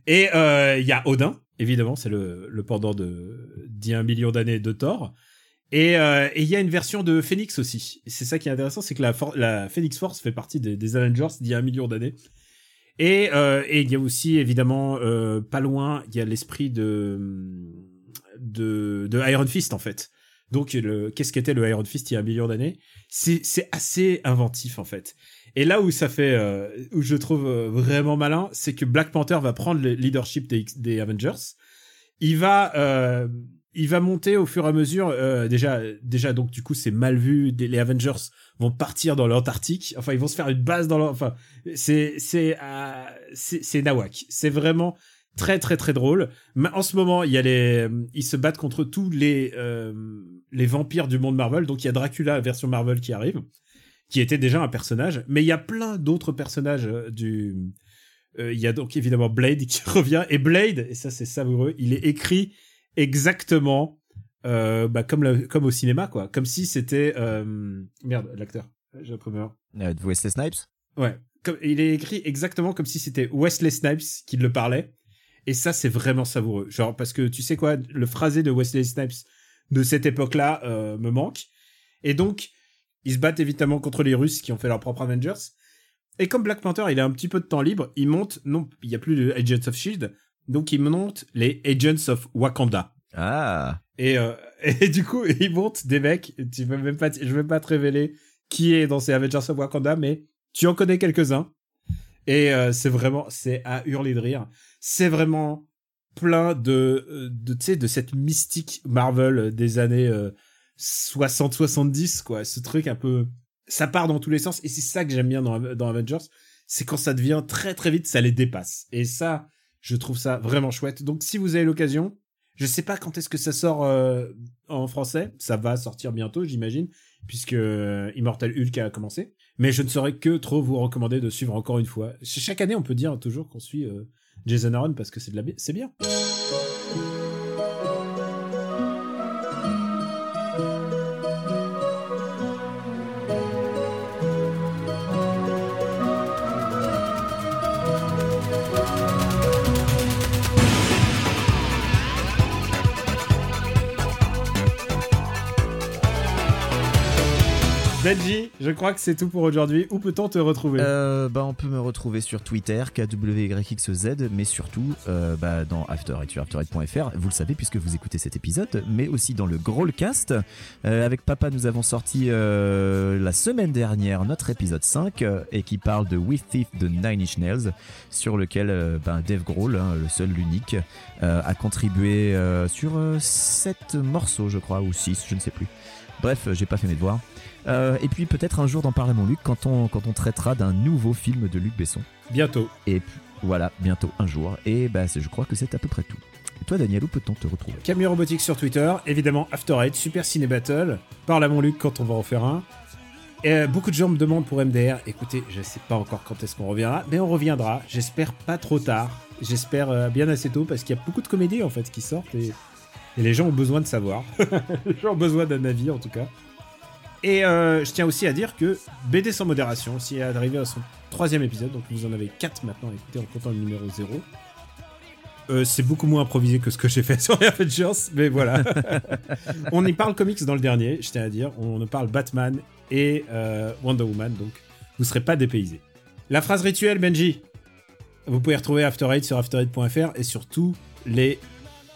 Et euh, il y a Odin, évidemment, c'est le, le pendant de d'il y a un million d'années de Thor. Et euh, et il y a une version de Phoenix aussi. C'est ça qui est intéressant, c'est que la, for- la Phoenix Force fait partie des, des Avengers d'il y a un million d'années. Et et il y a aussi évidemment pas loin, il y a l'esprit de de Iron Fist en fait. Donc qu'est-ce qu'était le Iron Fist il y a un million d'années? C'est assez inventif en fait. Et là où ça fait euh, où je trouve euh, vraiment malin, c'est que Black Panther va prendre le leadership des, Avengers. Il va euh, il va monter au fur et à mesure déjà déjà donc du coup c'est mal vu les Avengers vont partir dans l'Antarctique enfin ils vont se faire une base dans l'An- enfin c'est c'est c'est nawak c'est vraiment très très très drôle. Mais en ce moment il y a les ils se battent contre tous les euh, les vampires du monde Marvel. Donc il y a Dracula version Marvel qui arrive qui était déjà un personnage. Mais il y a plein d'autres personnages euh, du euh, il y a donc évidemment Blade qui revient. Et Blade et ça c'est savoureux il est écrit exactement euh, bah, comme comme au cinéma quoi. Comme si c'était merde l'acteur. J'ai Euh, de Wesley Snipes? Ouais. Comme, il est écrit exactement comme si c'était Wesley Snipes qui le parlait. Et ça, c'est vraiment savoureux. Genre, parce que tu sais quoi, le phrasé de Wesley Snipes de cette époque-là euh, me manque. Et donc, ils se battent évidemment contre les Russes qui ont fait leur propre Avengers. Et comme Black Panther, il a un petit peu de temps libre, il monte, non, il n'y a plus de Agents of Shield, donc il monte les Agents of Wakanda. Ah. Et, euh, et du coup, il monte des mecs. Tu peux même pas, je vais même pas te révéler qui est dans ces Avengers of Wakanda, mais tu en connais quelques-uns. Et euh, c'est vraiment, c'est à hurler de rire. C'est vraiment plein de, euh, de tu sais, de cette mystique Marvel des années 60-70, quoi. Ce truc un peu, ça part dans tous les sens. Et c'est ça que j'aime bien dans, dans Avengers, c'est quand ça devient très très vite, ça les dépasse. Et ça, je trouve ça vraiment chouette. Donc si vous avez l'occasion, je sais pas quand est-ce que ça sort euh, en français. Ça va sortir bientôt, j'imagine. puisque euh, Immortal Hulk a commencé. Mais je ne saurais que trop vous recommander de suivre encore une fois. Ch- Chaque année, on peut dire toujours qu'on suit euh, Jason Aaron parce que c'est de la, c'est bien. Benji, je crois que c'est tout pour aujourd'hui. Où peut-on te retrouver Euh, bah, on peut me retrouver sur Twitter, KWYXZ, mais surtout euh, bah, dans After Eight sur after8.fr. Vous le savez puisque vous écoutez cet épisode, mais aussi dans le Growlcast. Euh, avec Papa, nous avons sorti euh, la semaine dernière notre épisode 5 euh, et qui parle de We Thief de Nine Inch Nails, sur lequel ben, Dave Grohl, hein, le seul, l'unique, a contribué sur 7 morceaux, je crois, ou 6, je ne sais plus. Bref, j'ai pas fait mes devoirs. Euh, et puis peut-être un jour d'en parler à mon Luc quand on, quand on traitera d'un nouveau film de Luc Besson. Bientôt. Et puis, voilà, bientôt un jour. Et bah, je crois que c'est à peu près tout. Et toi, Daniel, où peut-on te retrouver? Camille Robotics sur Twitter, évidemment After Eight, Super Ciné Battle, parle à mon Luc quand on va en faire un. Et euh, beaucoup de gens me demandent pour MDR, écoutez, je sais pas encore quand est-ce qu'on reviendra, mais on reviendra, j'espère pas trop tard, j'espère euh, bien assez tôt, parce qu'il y a beaucoup de comédies en fait qui sortent et, et les gens ont besoin de savoir. les gens ont besoin d'un avis en tout cas. Et euh, je tiens aussi à dire que BD sans modération aussi est arrivé à son troisième épisode, donc vous en avez quatre maintenant à écouter en comptant le numéro 0. Euh, c'est beaucoup moins improvisé que ce que j'ai fait sur les Avengers, mais voilà. on y parle comics dans le dernier, je tiens à dire. On en parle Batman et euh, Wonder Woman, donc vous serez pas dépaysés. La phrase rituelle, Benji. Vous pouvez retrouver After Eight sur after8.fr et sur tous les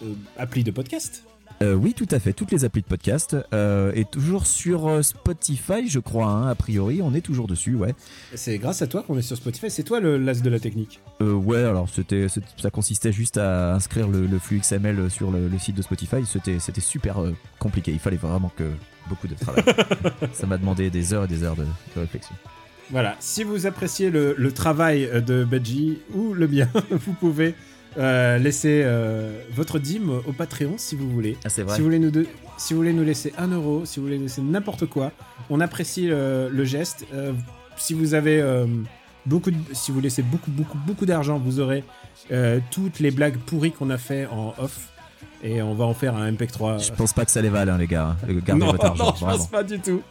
euh, applis de podcast. Euh, Oui, tout à fait, toutes les applis de podcast. euh, et toujours sur euh, Spotify, je crois, hein, a priori, on est toujours dessus, ouais. C'est grâce à toi qu'on est sur Spotify. C'est toi le l'as de la technique. Euh, ouais, alors c'était, ça consistait juste à inscrire le, le flux XML sur le, le site de Spotify. C'était, c'était super compliqué. Il fallait vraiment que beaucoup de travail. ça m'a demandé des heures et des heures de, de réflexion. Voilà, si vous appréciez le, le travail de Benji ou le mien, vous pouvez euh, laisser euh, votre dîme au Patreon si vous voulez. Ah, c'est Si vous, voulez nous de- si vous voulez nous laisser un euro, si vous voulez laisser n'importe quoi, on apprécie euh, le geste. Si vous avez beaucoup, de- si vous laissez beaucoup, beaucoup, beaucoup d'argent, vous aurez toutes les blagues pourries qu'on a fait en off. Et on va en faire un MP3. Je pense pas que ça les vale, hein, les gars. Gardez non, votre argent, non, je vraiment. pense pas du tout.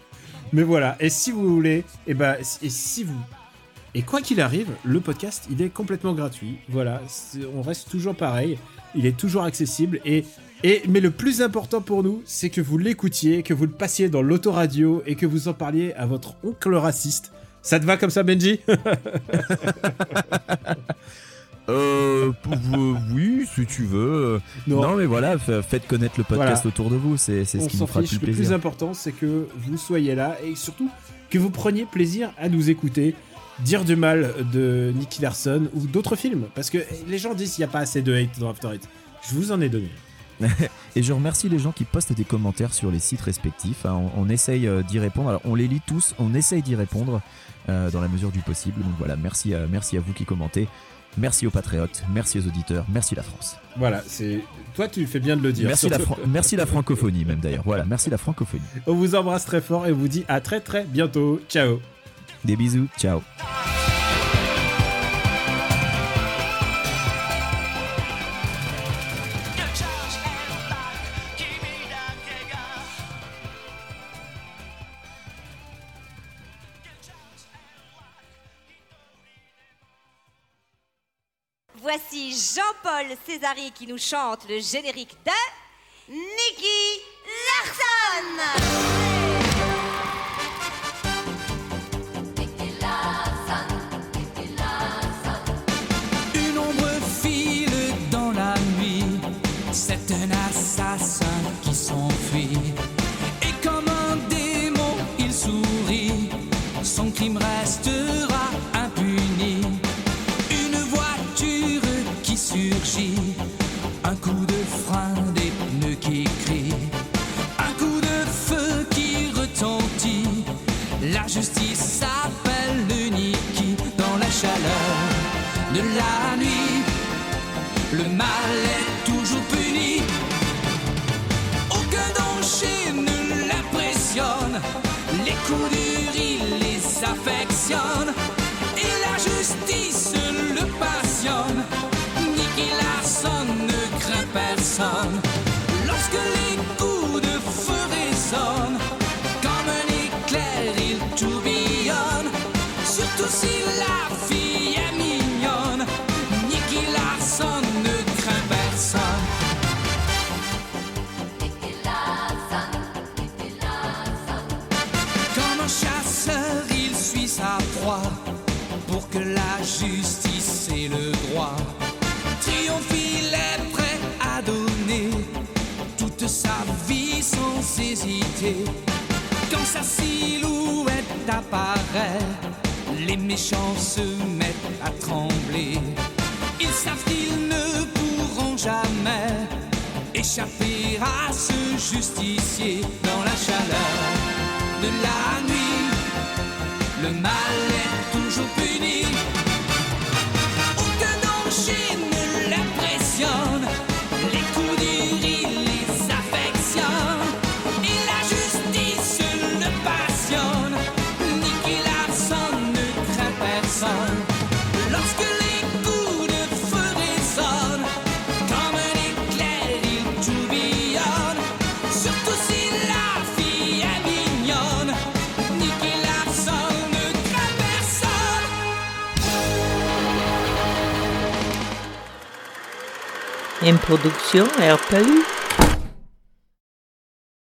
Mais voilà. Et si vous voulez, et ben, et si vous, et quoi qu'il arrive, le podcast, il est complètement gratuit. Voilà, on reste toujours pareil. Il est toujours accessible et et mais le plus important pour nous, c'est que vous l'écoutiez, que vous le passiez dans l'autoradio et que vous en parliez à votre oncle raciste. Ça te va comme ça, Benji? Euh, oui, si tu veux. Non. Non, mais voilà, faites connaître le podcast autour de vous, c'est ce qui nous fera fiche. tout Le plus plaisir. important, c'est que vous soyez là et surtout que vous preniez plaisir à nous écouter dire du mal de Nicky Larson ou d'autres films. Parce que les gens disent qu'il n'y a pas assez de hate dans After Eight. Je vous en ai donné. Et je remercie les gens qui postent des commentaires sur les sites respectifs. hein. On, on essaye euh, d'y répondre. Alors, on les lit tous, on essaye d'y répondre euh, dans la mesure du possible. Donc voilà, merci à, merci à vous qui commentez. Merci aux patriotes, merci aux auditeurs, merci la France. Voilà, c'est toi tu fais bien de le dire. Merci la, surtout. fran- merci la francophonie même d'ailleurs. Voilà, merci la francophonie. On vous embrasse très fort et on vous dit à très très bientôt. Ciao. Des bisous, ciao. Voici Jean-Paul Césari qui nous chante le générique de Nicky Larson. C'est un assassin qui et la justice le passionne. Nicky Larson ne craint personne. les méchants se mettent à trembler. Ils savent qu'ils ne pourront jamais échapper à ce justicier dans la chaleur de la nuit. Le mal est toujours plus Une production RPU.